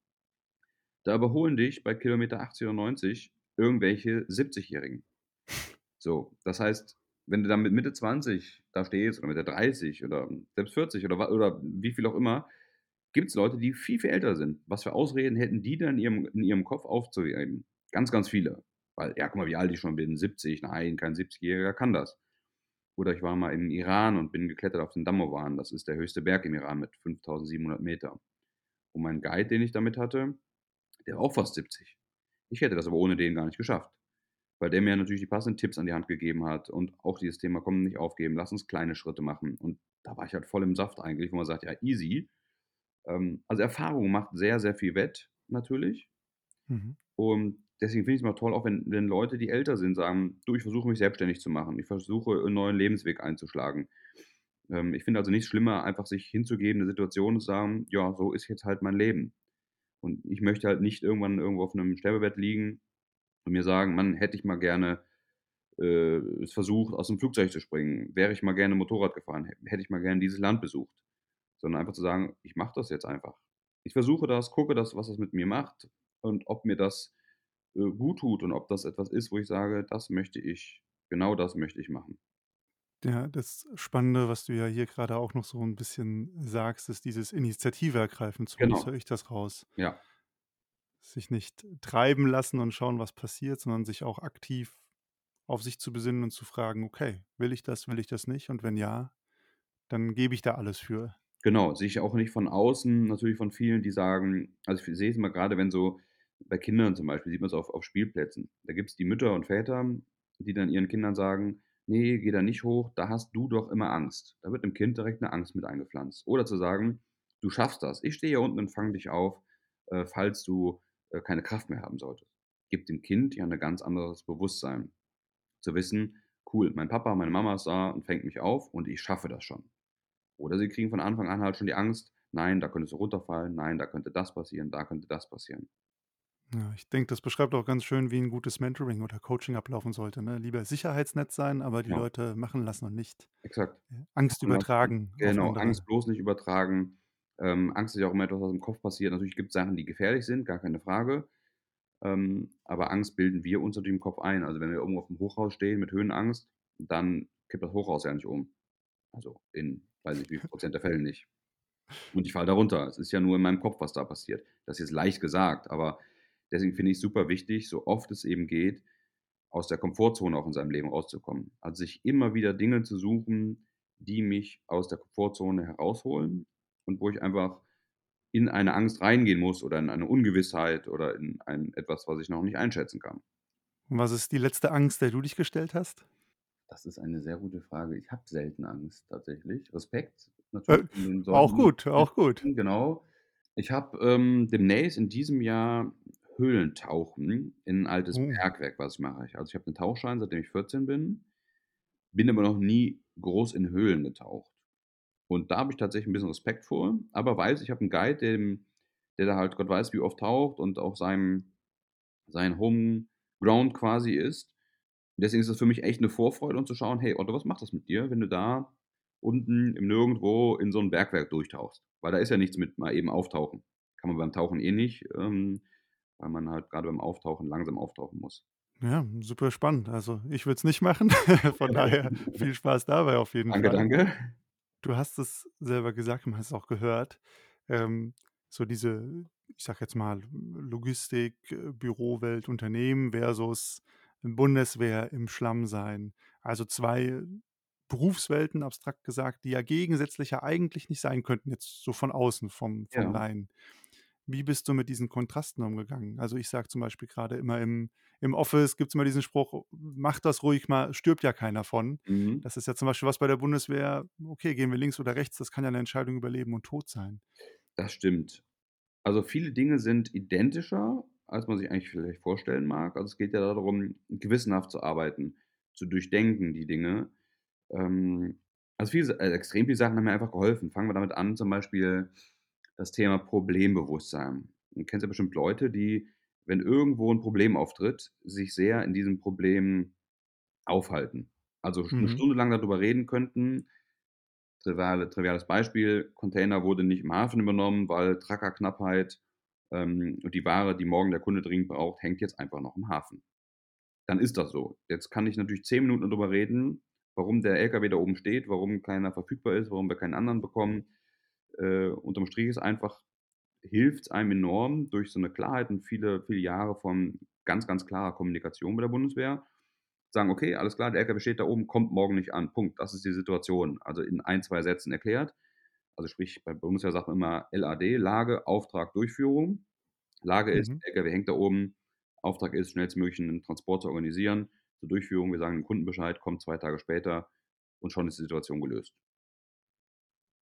Da überholen dich bei Kilometer 80 oder 90 irgendwelche 70-Jährigen. So, das heißt, wenn du dann mit Mitte 20 da stehst oder mit der 30 oder selbst 40 oder oder wie viel auch immer, gibt's Leute, die viel, viel älter sind. Was für Ausreden hätten die denn in ihrem in ihrem Kopf aufzugeben? Ganz, ganz viele. Weil: „Ja, guck mal, wie alt ich schon bin, 70. Nein, kein 70-Jähriger kann das.“ Oder ich war mal im Iran und bin geklettert auf den Dammowan. Das ist der höchste Berg im Iran mit 5.700 Meter. Und mein Guide, den ich da mit hatte, der war auch fast 70. Ich hätte das aber ohne den gar nicht geschafft, weil der mir natürlich die passenden Tipps an die Hand gegeben hat und auch dieses Thema: „Komm, nicht aufgeben, lass uns kleine Schritte machen.“ Und da war ich halt voll im Saft eigentlich, wo man sagt: „Ja, easy.“ Ähm, also Erfahrung macht sehr, sehr viel wett natürlich. Mhm. Und deswegen finde ich's immer toll, auch wenn wenn Leute, die älter sind, sagen: „Du, ich versuche mich selbstständig zu machen. Ich versuche, 'n neuen Lebensweg einzuschlagen.“ Ähm, ich finde also nichts schlimmer, einfach sich hinzugeben, 'ne Situation zu sagen: „Ja, so ist jetzt halt mein Leben.“ Und ich möchte halt nicht irgendwann irgendwo auf 'nem Sterbebett liegen und mir sagen: „Mann, hätte ich mal gerne, äh, es versucht, aus'm Flugzeug zu springen. Wäre ich mal gerne Motorrad gefahren, hä hätte ich mal gerne dieses Land besucht.“ Sondern einfach zu sagen: „Ich mache das jetzt einfach. Ich versuche das, gucke das, was das mit mir macht und ob mir das, äh, guttut und ob das etwas ist, wo ich sage: ‚Das möchte ich genau das möchte ich machen.'“ Ja, das Spannende, was du ja hier grade auch noch so 'n bisschen sagst, ist dieses Initiative ergreifen, zumindest Genau. höre ich das raus. Ja. Sich nicht treiben lassen und schauen, was passiert, sondern sich auch aktiv auf sich zu besinnen und zu fragen: „Okay, will ich das, will ich das nicht? Und wenn ja, dann gebe ich da alles für.“ Genau, sehe ich auch nicht von außen natürlich von vielen, die sagen also, ich sehe es immer grade, wenn so bei Kindern zum Beispiel sieht man's auf auf Spielplätzen. Da gibt's die Mütter und Väter, die dann ihren Kindern sagen: „Ne, geh da nicht hoch, da hast du doch immer Angst.“ Da wird dem Kind direkt 'ne Angst mit eingepflanzt. Oder zu sagen: „Du schaffst das. Ich stehe hier unten und fange dich auf, äh, falls du, äh, keine Kraft mehr haben solltest.“ Gibt dem Kind ja 'ne ganz anderes Bewusstsein. Zu wissen: „Cool, mein Papa, meine Mama ist da und fängt mich auf und ich schaffe das schon.“ Oder sie kriegen von Anfang an halt schon die Angst: „Nein, da könntest du runterfallen. Nein, da könnte das passieren, da könnte das passieren.“ Ja, ich denke, das beschreibt auch ganz schön, wie 'n gutes Mentoring oder Coaching ablaufen sollte, ne? Lieber Sicherheitsnetz sein, aber die Genau. Leute machen lassen und nicht, Exakt. äh, Angst lassen. übertragen auf Genau. Angst bloß nicht übertragen. Ähm, Angst ist ja auch immer etwas, was im Kopf passiert. Natürlich gibt's Sachen, die gefährlich sind, gar keine Frage. Ähm, aber Angst bilden wir uns natürlich im Kopf ein. Also, wenn wir irgendwo auf'm Hochhaus stehen mit Höhenangst, dann kippt das Hochhaus ja nicht um. Also, in weiß nicht wie viel Prozent der Fällen nicht. Und ich falle da runter. Es ist ja nur in meinem Kopf, was da passiert. Das ist jetzt leicht gesagt, aber deswegen finde ich's super wichtig, so oft es eben geht, aus der Komfortzone auch in seinem Leben rauszukommen. Also, sich immer wieder Dinge zu suchen, die mich aus der Komfortzone herausholen und wo ich einfach in eine Angst reingehen muss oder in eine Ungewissheit oder in ein etwas, was ich noch nicht einschätzen kann. Und was ist die letzte Angst, der du dich gestellt hast? Das ist eine sehr gute Frage. Ich habe selten Angst tatsächlich. Respekt natürlich Äh, in den auch gut, auch gut. genau. Ich habe, ähm, demnächst in diesem Jahr Höhlentauchen in 'n altes Oh. Bergwerk, was mache ich. Also, ich habe 'nen Tauchschein, seitdem ich 14 bin, bin aber noch nie groß in Höhlen getaucht. Und da habe ich tatsächlich 'n bisschen Respekt vor, aber weiß, ich habe 'n Guide, dem der da halt Gott weiß wie oft taucht und auf seinem sein Homeground quasi ist. Deswegen ist das für mich echt 'ne Vorfreude, um zu schauen: „Hey Otto, was macht das mit dir, wenn du da unten im Nirgendwo in so 'n Bergwerk durchtauchst?“ Weil da ist ja nichts mit mal eben auftauchen. Kann man beim Tauchen eh nicht, ähm, weil man halt grade beim Auftauchen langsam auftauchen muss. Ja, super spannend. Also, ich würde es nicht machen. Von daher viel Spaß dabei auf jeden Danke, Fall. danke. Du hast es selber gesagt, man hat es auch gehört. Ähm, so diese, ich sage jetzt mal, Logistik, äh, Bürowelt, Unternehmen versus Bundeswehr im Schlamm sein. Also, 2 Berufswelten, abstrakt gesagt, die ja gegensätzlicher eigentlich nicht sein könnten, jetzt so von außen, vom vom Ja. Laien. Wie bist du mit diesen Kontrasten umgegangen? Also, ich sage zum Beispiel grade immer im im Office gibt's immer diesen Spruch: „Mach das ruhig mal, stirbt ja keiner von.“ Mhm. Das ist ja zum Beispiel was bei der Bundeswehr okay, gehen wir links oder rechts, das kann ja 'ne Entscheidung über Leben und Tod sein. Das stimmt. Also, viele Dinge sind identischer, als man sich eigentlich vielleicht vorstellen mag. Also, es geht ja darum, gewissenhaft zu arbeiten, zu durchdenken die Dinge. Ähm, also, viele Sa äh, extrem viele Sachen haben mir einfach geholfen. Fangen wir damit an, zum Beispiel das Thema Problembewusstsein. Du kennst ja bestimmt Leute, die, wenn irgendwo 'n Problem auftritt, sich sehr in diesem Problem aufhalten. Also, Mhm. Stunde lang da drüber reden könnten. Triviale triviales Beispiel: Container wurde nicht im Hafen übernommen, weil Truckerknappheit, und die Ware, die morgen der Kunde dringend braucht, hängt jetzt einfach noch im Hafen. Dann ist das so. Jetzt kann ich natürlich 10 Minuten darüber reden, warum der LKW da oben steht, warum keiner verfügbar ist, warum wir keinen anderen bekommen. Äh, unterm Strich ist einfach hilft's einem enorm durch so 'ne Klarheit und viele, viele Jahre von ganz, ganz klarer Kommunikation bei der Bundeswehr. Sagen: „Okay, alles klar, der LKW steht da oben, kommt morgen nicht an. Punkt. Das ist die Situation.“ Also, in 1, 2 Sätzen erklärt. Also, sprich, bei Bundeswehr sagt man immer LAD, Lage, Auftrag, Durchführung. Lage ist, Mhm. LKW hängt da oben. Auftrag ist, schnellstmöglich 'nen Transport zu organisieren. Zur Durchführung, wir sagen dem Kunden Bescheid, kommt 2 Tage später und schon ist die Situation gelöst.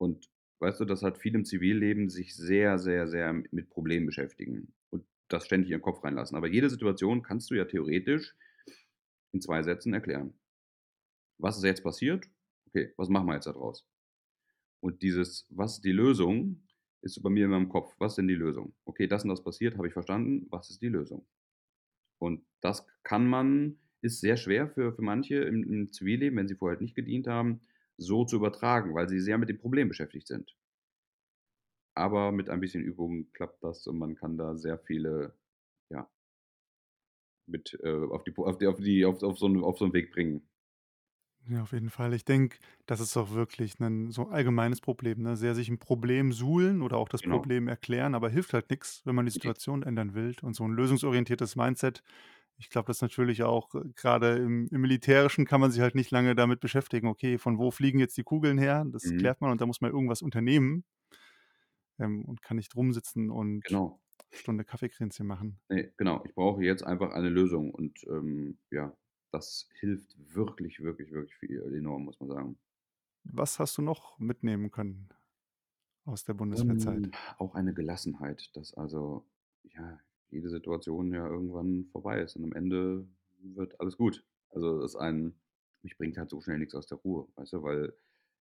Und weißt du, das hat viele im Zivilleben sich sehr, sehr, sehr mit Problemen beschäftigen und das ständig in ihren Kopf reinlassen. Aber jede Situation kannst du ja theoretisch in 2 Sätzen erklären. Was ist jetzt passiert? Okay, was machen wir jetzt da draus? Und dieses: „Was ist die Lösung?“ ist bei mir immer im Kopf. Was ist denn die Lösung? Okay, das und das passiert, habe ich verstanden. Was ist die Lösung? Und das kann man ist sehr schwer für für manche im im Zivilleben, wenn sie vorher nicht gedient haben, so zu übertragen, weil sie sehr mit dem Problem beschäftigt sind. Aber mit ein bisschen Übung klappt das und man kann da sehr viele, ja mit, äh, auf die auf die auf die auf auf so auf so 'n Weg bringen. Ja, auf jeden Fall. Ich denke, das ist auch wirklich 'nen so allgemeines Problem, ne? Sehr sich 'n Problem suhlen oder auch das Genau. Problem erklären, aber hilft halt nix, wenn man die Richtig. Situation ändern will. Und so 'n lösungsorientiertes Mindset, ich glaube, das natürlich auch grade im im Militärischen kann man sich halt nicht lange damit beschäftigen: „Okay, von wo fliegen jetzt die Kugeln her?“ Das Mhm. klärt man und da muss man irgendwas unternehmen ähm, und kann nicht rumsitzen und Genau. Stunde Kaffeekränzchen machen. Ne, genau. Ich brauche jetzt einfach eine Lösung und, ähm, ja, das hilft wirklich, wirklich, wirklich viel enorm, muss man sagen. Was hast du noch mitnehmen können aus der Bundeswehrzeit? Ähm, auch eine Gelassenheit, dass also, ja, jede Situation ja irgendwann vorbei ist und am Ende wird alles gut. Also, dass einen mich bringt halt so schnell nix aus der Ruhe, weißt du, weil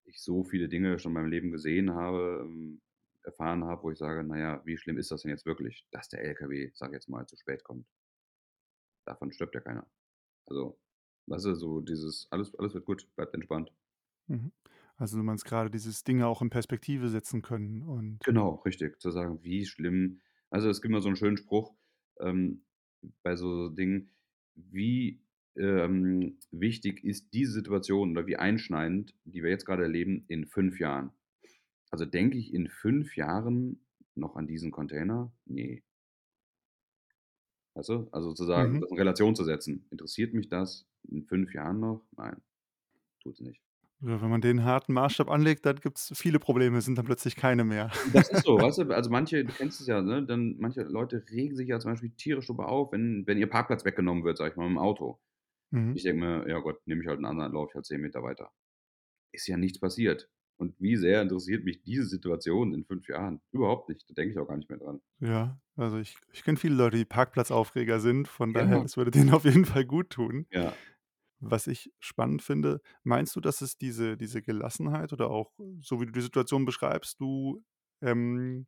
ich so viele Dinge schon in meinem Leben gesehen habe, ähm, erfahren habe, wo ich sage: „Na ja, wie schlimm ist das denn jetzt wirklich, dass der LKW, sage ich jetzt mal, zu spät kommt?“ Davon stirbt ja keiner. Also, weißt du, so dieses: „Alles alles wird gut, bleibt entspannt.“ Mhm. Also, du meinst grade dieses Dinge auch in Perspektive setzen können und Genau, richtig, zu sagen: „Wie schlimm“ also, es gibt immer so 'n schönen Spruch, ähm, bei so Dingen: „Wie, ähm, wichtig ist diese Situation oder wie einschneidend, die wir jetzt grade erleben, in 5 Jahren?“ Also, denke ich in 5 Jahren noch an diesen Container? Ne. Weißt du? Also, zu sagen, Mhm. das in Relation zu setzen. Interessiert mich das in 5 Jahren noch? Nein, tut's nicht. Ja, wenn man den harten Maßstab anlegt, dann gibt's viele Probleme, sind dann plötzlich keine mehr. Das ist so, weißt du? Also, manche du kennst es ja, ne, dann manche Leute regen sich ja zum Beispiel tierisch drüber auf, wenn wenn ihr Parkplatz weggenommen wird, sage ich mal, im Auto. Mhm. Ich denke mir: „Ja Gott, nehme ich halt 'n anderen, laufe ich halt 10 Meter weiter.“ Ist ja nichts passiert. Und wie sehr interessiert mich diese Situation in 5 Jahren? Überhaupt nicht, da denke ich auch gar nicht mehr dran. Ja, also, ich ich kenne viele Leute, die Parkplatzaufreger sind, von daher, Ja. das würde denen auf jeden Fall guttun. Ja. Was ich spannend finde, meinst du, dass es diese diese Gelassenheit oder auch so wie du die Situation beschreibst, du, ähm,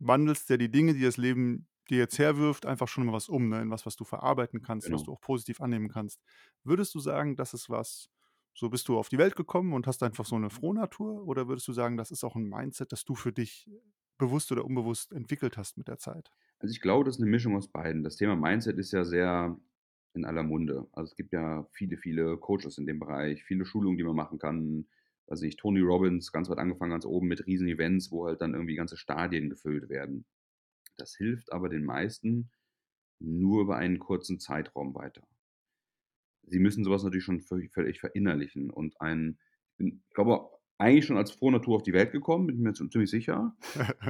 wandelst ja die Dinge, die das Leben dir jetzt herwirft, einfach schon mal was um, ne, in was, was du verarbeiten kannst, was Genau. du auch positiv annehmen kannst. Würdest du sagen, das ist was so bist du auf die Welt gekommen und hast einfach so 'ne Frohnatur oder würdest du sagen, das ist auch 'n Mindset, das du für dich bewusst oder unbewusst entwickelt hast mit der Zeit? Also, ich glaube, das ist 'ne Mischung aus beiden. Das Thema Mindset ist ja sehr in aller Munde. Also, es gibt ja viele, viele Coaches in dem Bereich, viele Schulungen, die man machen kann. Weiß nicht, Tony Robbins, ganz weit angefangen, ganz oben mit Riesen-Events, wo halt dann irgendwie ganze Stadien gefüllt werden. Das hilft aber den meisten nur über einen kurzen Zeitraum weiter. Sie müssen so was natürlich schon völlig verinnerlichen und ein ich bin glaube eigentlich schon als frohe Natur auf die Welt gekommen, bin ich mir ziemlich sicher.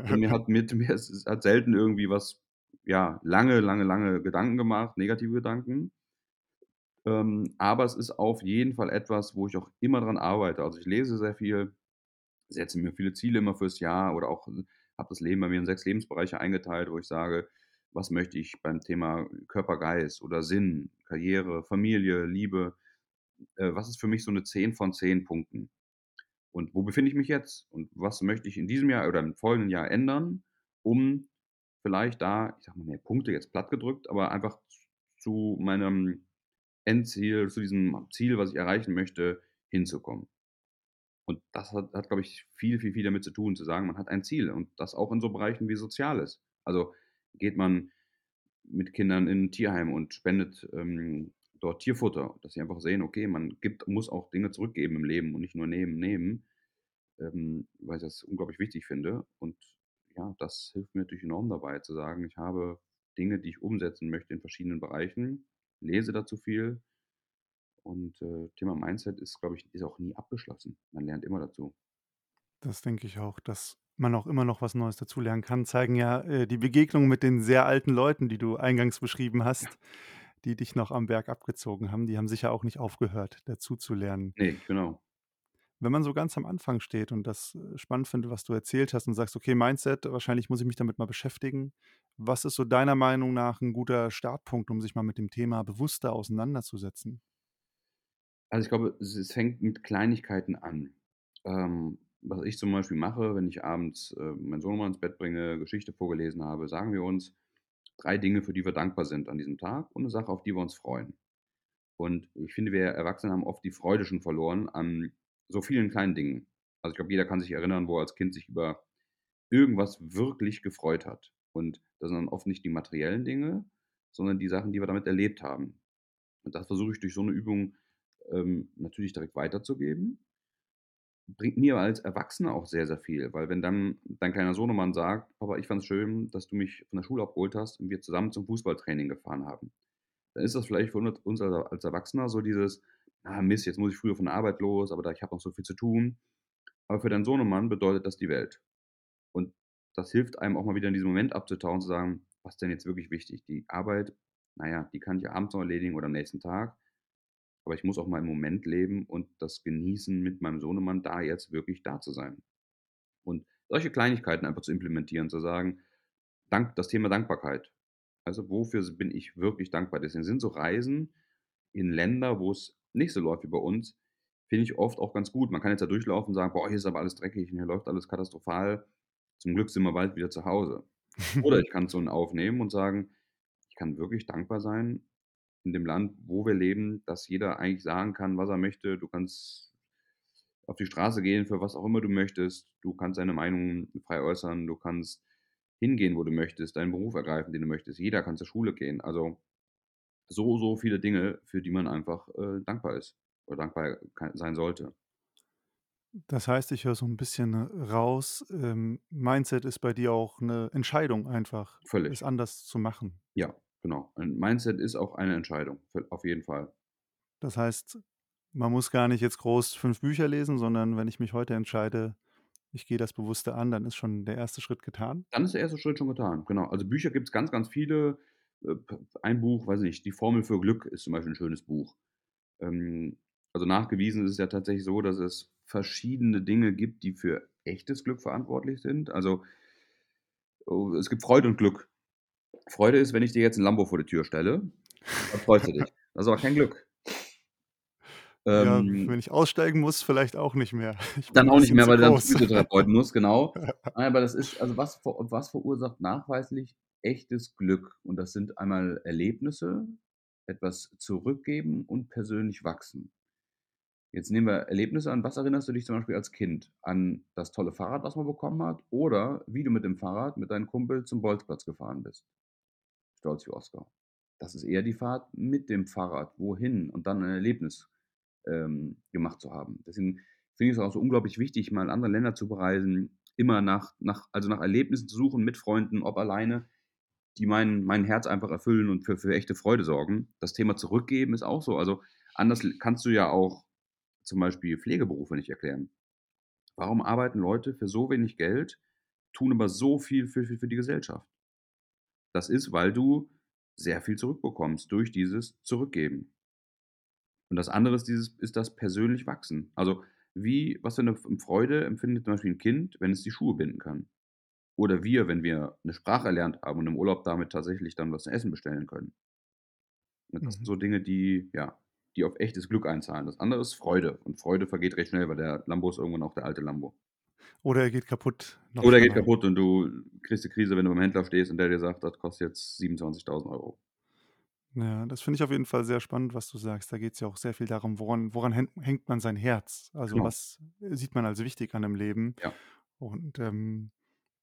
Also, mir hat mir es es hat selten irgendwie was, ja, lange, lange, lange Gedanken gemacht, negative Gedanken. Ähm, aber es ist auf jeden Fall etwas, wo ich auch immer dran arbeite. Also, ich lese sehr viel, setze mir viele Ziele immer fürs Jahr oder auch habe das Leben bei mir in 6 Lebensbereiche eingeteilt, wo ich sage: „Was möchte ich beim Thema Körper, Geist oder Sinn, Karriere, Familie, Liebe äh, was ist für mich so 'ne 10 von 10 Punkten? Und wo befinde ich mich jetzt? Und was möchte ich in diesem Jahr oder im folgenden Jahr ändern, um vielleicht da, ich sage mal, mehr Punkte jetzt platt gedrückt, aber einfach zu meinem Endziel, zu diesem Ziel, was ich erreichen möchte, hinzukommen?“ Und das hat hat, glaube ich, viel, viel, viel damit zu tun, zu sagen, man hat ein Ziel und das auch in so Bereichen wie Soziales. Also, geht man mit Kindern in 'n Tierheim und spendet, ähm, dort Tierfutter, dass sie einfach sehen, okay, man gibt muss auch Dinge zurückgeben im Leben und nicht nur nehmen, nehmen, ähm, weil ich das unglaublich wichtig finde. Und ja, das hilft mir natürlich enorm dabei zu sagen, ich habe Dinge, die ich umsetzen möchte in verschiedenen Bereichen, lese dazu viel und, äh, Thema Mindset ist, glaube ich ist auch nie abgeschlossen. Man lernt immer dazu. Das denke ich auch, dass man auch immer noch was Neues dazulernen kann, zeigen ja, äh, die Begegnungen mit den sehr alten Leuten, die du eingangs beschrieben hast, die dich noch am Berg abgezogen haben. Die haben sicher auch nicht aufgehört, dazuzulernen. Ne, genau. Wenn man so ganz am Anfang steht und das, äh, spannend finde, was du erzählt hast und sagst: „Okay, Mindset, wahrscheinlich muss ich mich damit mal beschäftigen.“ Was ist so deiner Meinung nach 'n guter Startpunkt, um sich mal mit dem Thema bewusster auseinanderzusetzen? Also, ich glaube, es es fängt mit Kleinigkeiten an. Ähm, was ich zum Beispiel mache, wenn ich abends, äh, meinen Sohnemann ins Bett bringe, Geschichte vorgelesen habe, sagen wir uns 3 Dinge, für die wir dankbar sind an diesem Tag und 'ne Sache, auf die wir uns freuen. Und ich finde, wir Erwachsene haben oft die Freude schon verloren an so vielen kleinen Dingen. Also, ich glaube, jeder kann sich erinnern, wo er als Kind sich über irgendwas wirklich gefreut hat. Und das sind dann oft nicht die materiellen Dinge, sondern die Sachen, die wir damit erlebt haben. Und das versuche ich durch so 'ne Übung, ähm, natürlich direkt weiterzugeben. Bringt mir als Erwachsener auch sehr, sehr viel, weil wenn dann dein kleiner Sohnemann sagt: „Papa, ich fand's schön, dass du mich von der Schule abgeholt hast und wir zusammen zum Fußballtraining gefahren haben.“ Dann ist das vielleicht für un uns als Erwachsener so dieses: „Ah, Mist, jetzt muss ich früher von der Arbeit los, aber da ich habe noch so viel zu tun.“ Aber für deinen Sohnemann bedeutet das die Welt. Und das hilft einem auch mal wieder in diesem Moment abzutauchen, zu sagen: „Was ist denn jetzt wirklich wichtig? Die Arbeit, na ja, die kann ich abends noch erledigen oder am nächsten Tag. Aber ich muss auch mal im Moment leben und das genießen, mit meinem Sohnemann da jetzt wirklich da zu sein.“ Und solche Kleinigkeiten einfach zu implementieren, zu sagen, Dank das Thema Dankbarkeit. Also, wofür bin ich wirklich dankbar? Deswegen sind so Reisen in Länder, wo es nicht so läuft wie bei uns, finde ich oft auch ganz gut. Man kann jetzt da durchlaufen und sagen: „Boah, hier ist aber alles dreckig und hier läuft alles katastrophal. Zum Glück sind wir bald wieder zu Hause.“ Oder ich kann so 'n aufnehmen und sagen: „Ich kann wirklich dankbar sein in dem Land, wo wir leben, dass jeder eigentlich sagen kann, was er möchte. Du kannst auf die Straße gehen für was auch immer du möchtest. Du kannst deine Meinung frei äußern. Du kannst hingehen, wo du möchtest, deinen Beruf ergreifen, den du möchtest. Jeder kann zur Schule gehen.“ Also, so, so viele Dinge, für die man einfach, äh, dankbar ist oder dankbar sein sollte. Das heißt, ich höre so 'n bisschen raus, ähm, Mindset ist bei dir auch 'ne Entscheidung einfach, Völlig. es anders zu machen. Ja, genau. Ein Mindset ist auch eine Entscheidung, auf jeden Fall. Das heißt, man muss gar nicht jetzt groß 5 Bücher lesen, sondern wenn ich mich heute entscheide, ich gehe das bewusster an, dann ist schon der 1. Schritt getan? Dann ist der 1. Schritt schon getan, genau. Also, Bücher gibt's ganz, ganz viele. Äh, ein Buch, weiß ich nicht, „Die Formel für Glück“ ist zum Beispiel 'n schönes Buch. Ähm, also, nachgewiesen ist es ja tatsächlich so, dass es verschiedene Dinge gibt, die für echtes Glück verantwortlich sind. Also oh, es gibt Freude und Glück. Freude ist, wenn ich dir jetzt 'n Lambo vor die Tür stelle, dann freust du dich. Das ist aber kein Glück. Ja, Ähm wenn ich aussteigen muss, vielleicht auch nicht mehr. Dann auch nicht mehr, weil du dann. Physiotherapeuten musst, genau. Aber das ist also, was was verursacht nachweislich echtes Glück? Und das sind einmal Erlebnisse, etwas zurückgeben und persönlich wachsen. Jetzt nehmen wir Erlebnisse an. Was erinnerst du dich zum Beispiel als Kind? An das tolle Fahrrad, was man bekommen hat oder wie du mit dem Fahrrad mit deinen Kumpels zum Bolzplatz gefahren bist? Stolz wie Oskar. Das ist eher die Fahrt mit dem Fahrrad, wohin und dann ein Erlebnis, ähm, gemacht zu haben. Deswegen finde ich es auch so unglaublich wichtig, mal in andere Länder zu bereisen, immer nach nach also, nach Erlebnissen zu suchen mit Freunden, ob alleine, die mein mein Herz einfach erfüllen und für für echte Freude sorgen. Das Thema zurückgeben ist auch so. Also, anders kannst du ja auch zum Beispiel Pflegeberufe nicht erklären. Warum arbeiten Leute für so wenig Geld, tun aber so viel für für für die Gesellschaft? Das ist, weil du sehr viel zurückbekommst durch dieses Zurückgeben. Und das andere ist dieses ist das persönlich Wachsen. Also, wie was für 'ne F Freude empfindet zum Beispiel 'n Kind, wenn es die Schuhe binden kann? Oder wir, wenn wir 'ne Sprache erlernt haben und im Urlaub damit tatsächlich dann was zu essen bestellen können. Das sind Mhm. so Dinge, die ja, die auf echtes Glück einzahlen. Das andere ist Freude und Freude vergeht recht schnell, weil der Lambo ist irgendwann auch der alte Lambo. Oder er geht kaputt, Oder er geht kaputt und du kriegst die Krise, wenn du beim Händler stehst und der dir sagt: „Das kostet jetzt 27.000 €. Ja, das finde ich auf jeden Fall sehr spannend, was du sagst. Da geht's ja auch sehr viel darum, woran woran hängt man sein Herz? Also, Genau. was sieht man als wichtig an 'nem Leben? Ja. Und, ähm,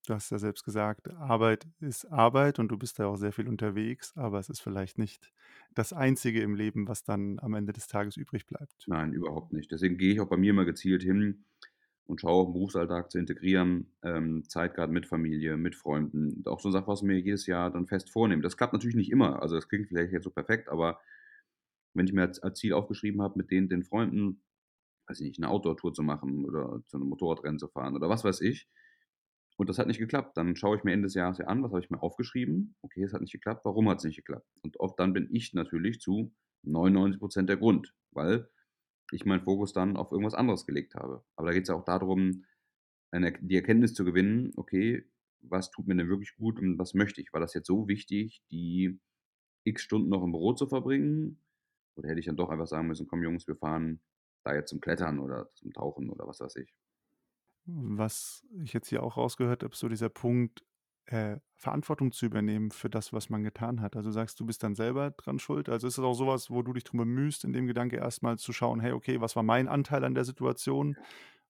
du hast ja selbst gesagt, Arbeit ist Arbeit und du bist da auch sehr viel unterwegs, aber es ist vielleicht nicht das Einzige im Leben, was dann am Ende des Tages übrig bleibt. Nein, überhaupt nicht. Deswegen gehe ich auch bei mir immer gezielt hin und schaue 'n Berufsalltag zu integrieren, ähm, Zeit grad mit Familie, mit Freunden. Auch so 'ne Sache, was mir jedes Jahr dann fest vornehme. Das klappt natürlich nicht immer. Also, das klingt vielleicht jetzt so perfekt, aber wenn ich mir als Ziel aufgeschrieben habe, mit den den Freunden, weiß ich nicht, 'ne Outdoor-Tour zu machen oder zu 'nem Motorradrennen zu fahren oder was weiß ich. Und das hat nicht geklappt. Dann schaue ich mir Ende des Jahres ja an, was habe ich mir aufgeschrieben? Okay, es hat nicht geklappt. Warum hat's nicht geklappt? Und oft dann bin ich natürlich zu 99 % der Grund, weil ich meinen Fokus dann auf irgendwas anderes gelegt habe. Aber da geht's ja auch da drum, eine die Erkenntnis zu gewinnen: „Okay, was tut mir denn wirklich gut und was möchte ich? War das jetzt so wichtig, die X Stunden noch im Büro zu verbringen? Oder hätte ich dann doch einfach sagen müssen: ‚Komm Jungs, wir fahren da jetzt zum Klettern oder zum Tauchen oder was weiß ich.'“ Was ich jetzt hier auch rausgehört habe, so dieser Punkt, äh, Verantwortung zu übernehmen für das, was man getan hat. Also, sagst du bist dann selber dran schuld? Also, ist das auch so was, wo du dich drum bemühst, in dem Gedanke erst mal zu schauen: „Hey, okay, was war mein Anteil an der Situation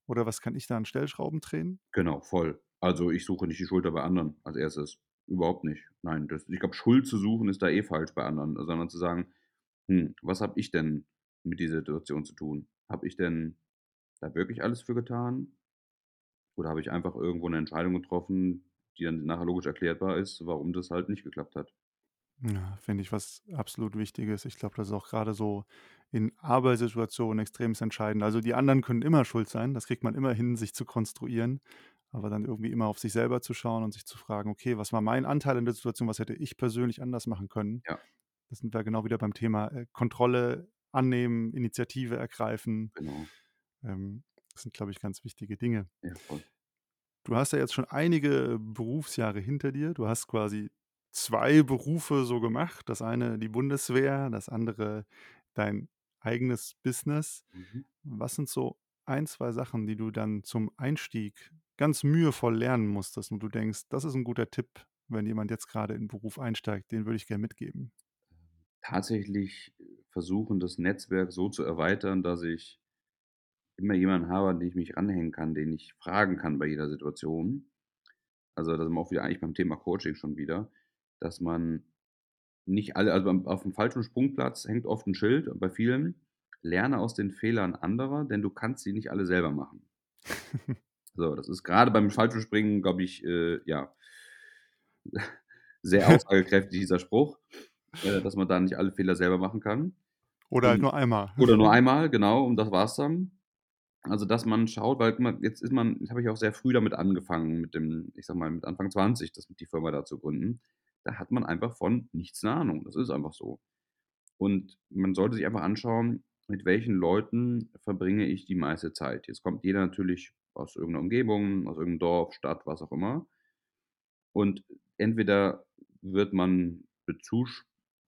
oder was kann ich da an Stellschrauben drehen?“ Genau, voll. Also, ich suche nicht die Schuld da bei anderen als 1. Überhaupt nicht. Nein, das ich glaube, Schuld zu suchen ist da eh falsch bei anderen, sondern zu sagen: „Hm, was habe ich denn mit dieser Situation zu tun? Habe ich denn da wirklich alles für getan?“ Oder habe ich einfach irgendwo 'ne Entscheidung getroffen, die dann nachher logisch erklärbar ist, warum das halt nicht geklappt hat. Ja, finde ich was absolut Wichtiges. Ich glaube, das ist auch grade so in Arbeitssituationen extremst entscheidend. Also, die anderen können immer schuld sein, das kriegt man immer hin, sich zu konstruieren, aber dann irgendwie immer auf sich selber zu schauen und sich zu fragen: „Okay, was war mein Anteil in der Situation? Was hätte ich persönlich anders machen können?“ Ja. Da sind wir genau wieder beim Thema, äh, Kontrolle annehmen, Initiative ergreifen. Genau. Ähm, das sind, glaube ich, ganz wichtige Dinge. Ja, voll. Du hast ja jetzt schon einige Berufsjahre hinter dir. Du hast quasi 2 Berufe so gemacht. Das eine die Bundeswehr, das andere dein eigenes Business. Mhm. Was sind so 1, 2 Sachen, die du dann zum Einstieg ganz mühevoll lernen musstest und du denkst: „Das ist 'n guter Tipp, wenn jemand jetzt grade in 'n Beruf einsteigt, den würde ich gern mitgeben?“ Tatsächlich versuchen, das Netzwerk so zu erweitern, dass ich immer jemanden habe, an den ich mich ranhängen kann, den ich fragen kann bei jeder Situation. Also, da sind wir auch wieder eigentlich beim Thema Coaching schon wieder, dass man nicht alle also, am aufm falschen Sprungplatz hängt oft 'n Schild bei vielen: „Lerne aus den Fehlern anderer, denn du kannst sie nicht alle selber machen.“ So, das ist grade beim Fallschirmspringen, glaube ich, äh, ja sehr aussagekräftig dieser Spruch, äh, dass man da nicht alle Fehler selber machen kann. Oder halt nur einmal. oder nur einmal, genau, und das war's dann. Also, dass man schaut, weil jetzt ist man jetzt habe ich auch sehr früh damit angefangen mit dem ich sage mal, mit Anfang 20, das die Firma da zu gründen. Da hat man einfach von nichts 'ne Ahnung. Das ist einfach so. Und man sollte sich einfach anschauen, mit welchen Leuten verbringe ich die meiste Zeit. Jetzt kommt jeder natürlich aus irgend 'ner Umgebung, aus irgend 'nem Dorf, Stadt, was auch immer. Und entweder wird man bezusch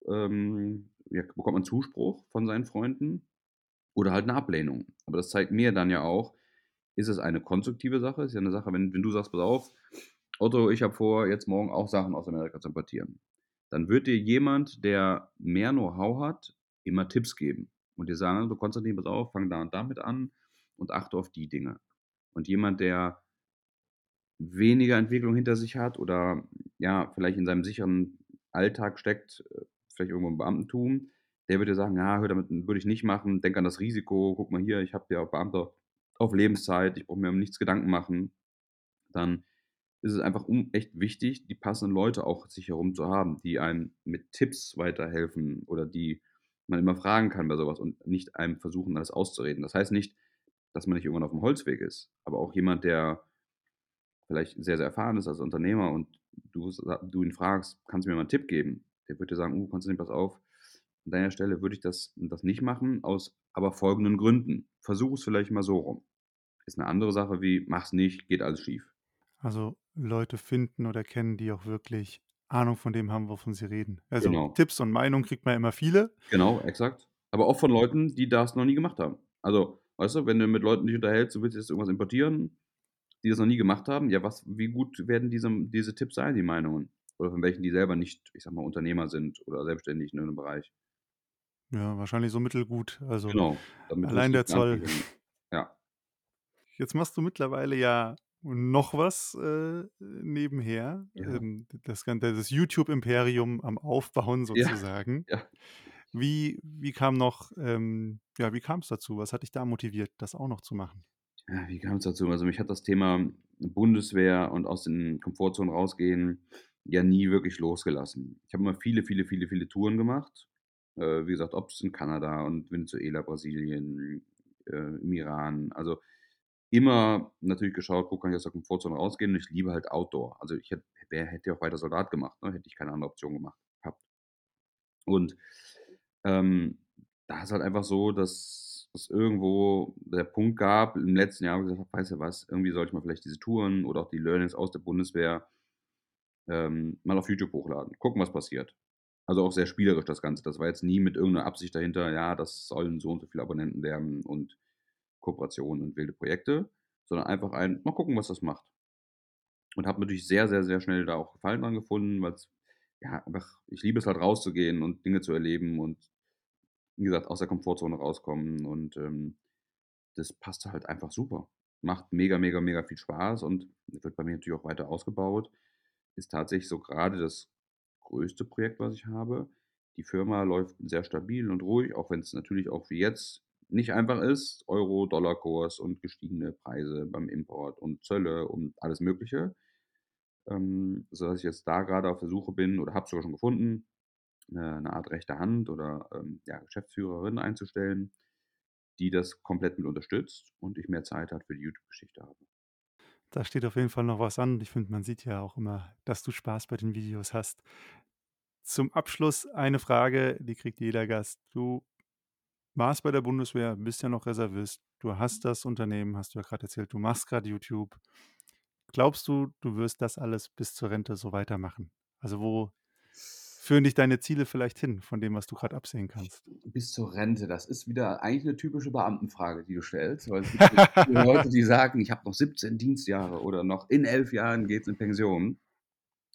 ähm, ja, bekommt man Zuspruch von seinen Freunden oder halt 'ne Ablehnung. Aber das zeigt mir dann ja auch, ist es eine konstruktive Sache? Ist ja 'ne Sache, wenn wenn du sagst: „Pass auf, Otto, ich habe vor, jetzt morgen auch Sachen aus Amerika zu importieren.“ Dann wird dir jemand, der mehr Know-how hat, immer Tipps geben und dir sagen: „Du Konstantin, pass auf, fang da und damit an und achte auf die Dinge.“ Und jemand, der weniger Entwicklung hinter sich hat oder, ja, vielleicht in seinem sicheren Alltag steckt, äh, vielleicht irgendwo im Beamtentum, der wird dir sagen: „Ja, hör damit würde ich nicht machen. Denk an das Risiko. Guck mal hier, ich habe ja Beamter auf Lebenszeit. Ich brauche mir um nichts Gedanken machen.“ Dann ist es einfach echt wichtig, die passenden Leute auch sich herum zu haben, die einem mit Tipps weiterhelfen oder die man immer fragen kann bei so was und nicht einem versuchen, alles auszureden. Das heißt nicht dass man nicht irgendwann auf dem Holzweg ist. Aber auch jemand, der vielleicht sehr, sehr erfahren ist als Unternehmer und du, du ihn fragst, kannst du mir mal einen Tipp geben? Der würde dir sagen, uh, kannst du nicht, pass auf. An deiner Stelle würde ich das, das nicht machen, aus aber folgenden Gründen. Versuch es vielleicht mal so rum. Ist eine andere Sache wie, mach's nicht, geht alles schief. Also Leute finden oder kennen, die auch wirklich Ahnung von dem haben, wovon sie reden. Also Genau. Tipps und Meinungen kriegt man immer viele. Genau, exakt. Aber auch von Leuten, die das noch nie gemacht haben. Also, weißt du, wenn du mit Leuten dich unterhältst, du willst jetzt irgendwas importieren, die das noch nie gemacht haben, ja, was, wie gut werden diese, diese Tipps sein, die Meinungen? Oder von welchen, die selber nicht, ich sag mal, Unternehmer sind oder selbstständig in irgendeinem Bereich. Ja, wahrscheinlich so mittelgut. Also Genau. Allein der Zoll. Ja. Jetzt machst du mittlerweile ja noch was äh, nebenher. Ja. Ähm, das, ganze- das YouTube-Imperium am Aufbauen Ja. sozusagen. Ja. Wie, wie kam noch, ähm, ja, wie kam es dazu? Was hat dich da motiviert, das auch noch zu machen? Ja, wie kam es dazu? Also mich hat das Thema Bundeswehr und aus den Komfortzonen rausgehen ja nie wirklich losgelassen. Ich habe immer viele, viele, viele, viele Touren gemacht. Äh, wie gesagt, ob es in Kanada und Venezuela, Brasilien, äh, im Iran. Also immer natürlich geschaut, wo kann ich aus der Komfortzone rausgehen. Und ich liebe halt Outdoor. Also ich hätte, wer hätte auch weiter Soldat gemacht, ne? hätte ich keine andere Option gemacht gehabt. Und ähm, da ist halt einfach so, dass es irgendwo der Punkt gab im letzten Jahr, wo ich gesagt habe, weißt du was, irgendwie sollte ich mal vielleicht diese Touren oder auch die Learnings aus der Bundeswehr ähm, mal auf YouTube hochladen. Gucken, was passiert. Also auch sehr spielerisch das Ganze. Das war jetzt nie mit irgendeiner Absicht dahinter, ja, das sollen so und so viele Abonnenten werden und Kooperationen und wilde Projekte, sondern einfach ein, mal gucken, was das macht. Und habe natürlich sehr, sehr, sehr schnell da auch Gefallen dran gefunden, weil es, ja, einfach, ich liebe es halt rauszugehen und Dinge zu erleben und wie gesagt, aus der Komfortzone rauskommen und ähm, das passte halt einfach super. Macht mega, mega, mega viel Spaß und wird bei mir natürlich auch weiter ausgebaut. Ist tatsächlich so gerade das größte Projekt, was ich habe. Die Firma läuft sehr stabil und ruhig, auch wenn es natürlich auch wie jetzt nicht einfach ist. Euro, Dollarkurs und gestiegene Preise beim Import und Zölle und alles Mögliche. Ähm, sodass ich jetzt da gerade auf der Suche bin oder habe sogar schon gefunden, eine, eine Art rechte Hand oder ähm, ja, Geschäftsführerin einzustellen, die das komplett mit unterstützt und ich mehr Zeit hat für die YouTube-Geschichte habe. Da steht auf jeden Fall noch was an. Ich finde, man sieht ja auch immer, dass du Spaß bei den Videos hast. Zum Abschluss eine Frage, die kriegt jeder Gast. Du warst bei der Bundeswehr, bist ja noch Reservist. Du hast das Unternehmen, hast du ja gerade erzählt, du machst gerade YouTube. Glaubst du, du wirst das alles bis zur Rente so weitermachen? Also wo führen dich deine Ziele vielleicht hin, von dem, was du gerade absehen kannst? Bis zur Rente, das ist wieder eigentlich eine typische Beamtenfrage, die du stellst. Weil es gibt viele Leute, die sagen, ich habe noch 17 Dienstjahre oder noch in elf Jahren geht es in Pension.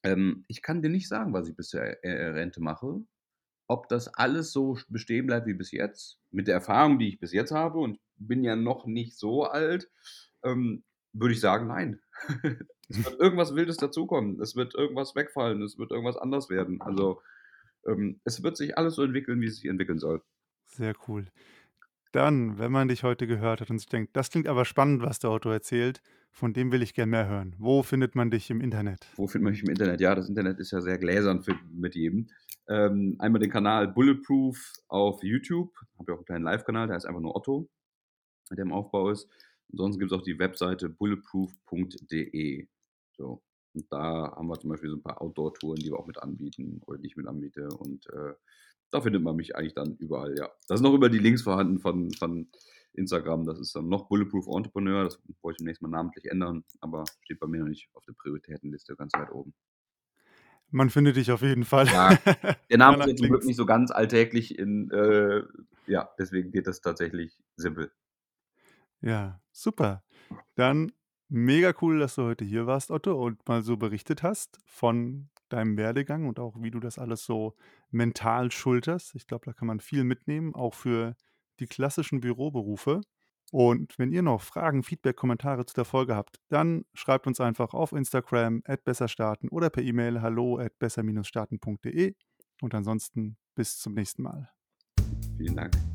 Ähm, ich kann dir nicht sagen, was ich bis zur äh, Rente mache. Ob das alles so bestehen bleibt wie bis jetzt, mit der Erfahrung, die ich bis jetzt habe und bin ja noch nicht so alt, ähm, würde ich sagen, nein. es wird irgendwas Wildes dazukommen. Es wird irgendwas wegfallen. Es wird irgendwas anders werden. Also ähm, es wird sich alles so entwickeln, wie es sich entwickeln soll. Sehr cool. Dann, wenn man dich heute gehört hat und sich denkt, das klingt aber spannend, was der Otto erzählt, von dem will ich gerne mehr hören. Wo findet man dich im Internet? Wo findet man mich im Internet? Ja, das Internet ist ja sehr gläsern für, mit jedem. Ähm, einmal den Kanal Bulletproof auf YouTube. Habe ja auch einen kleinen Live-Kanal, der heißt einfach nur Otto, der im Aufbau ist. Ansonsten gibt es auch die Webseite bulletproof.de. So. Und da haben wir zum Beispiel so ein paar Outdoor-Touren, die wir auch mit anbieten oder die ich mit anbiete. Und äh, da findet man mich eigentlich dann überall, ja. Da sind noch über die Links vorhanden von, von Instagram. Das ist dann noch Bulletproof Entrepreneur. Das wollte ich demnächst mal namentlich ändern, aber steht bei mir noch nicht auf der Prioritätenliste ganz weit oben. Man findet dich auf jeden Fall. Ja, der Name ist jetzt zum Glück nicht so ganz alltäglich in, äh, ja, deswegen geht das tatsächlich simpel. Ja, super. Dann mega cool, dass du heute hier warst, Otto, und mal so berichtet hast von deinem Werdegang und auch wie du das alles so mental schulterst. Ich glaube, da kann man viel mitnehmen, auch für die klassischen Büroberufe. Und wenn ihr noch Fragen, Feedback, Kommentare zu der Folge habt, dann schreibt uns einfach auf Instagram at besserstarten oder per E-Mail hallo at besser-starten.de. Und ansonsten bis zum nächsten Mal. Vielen Dank.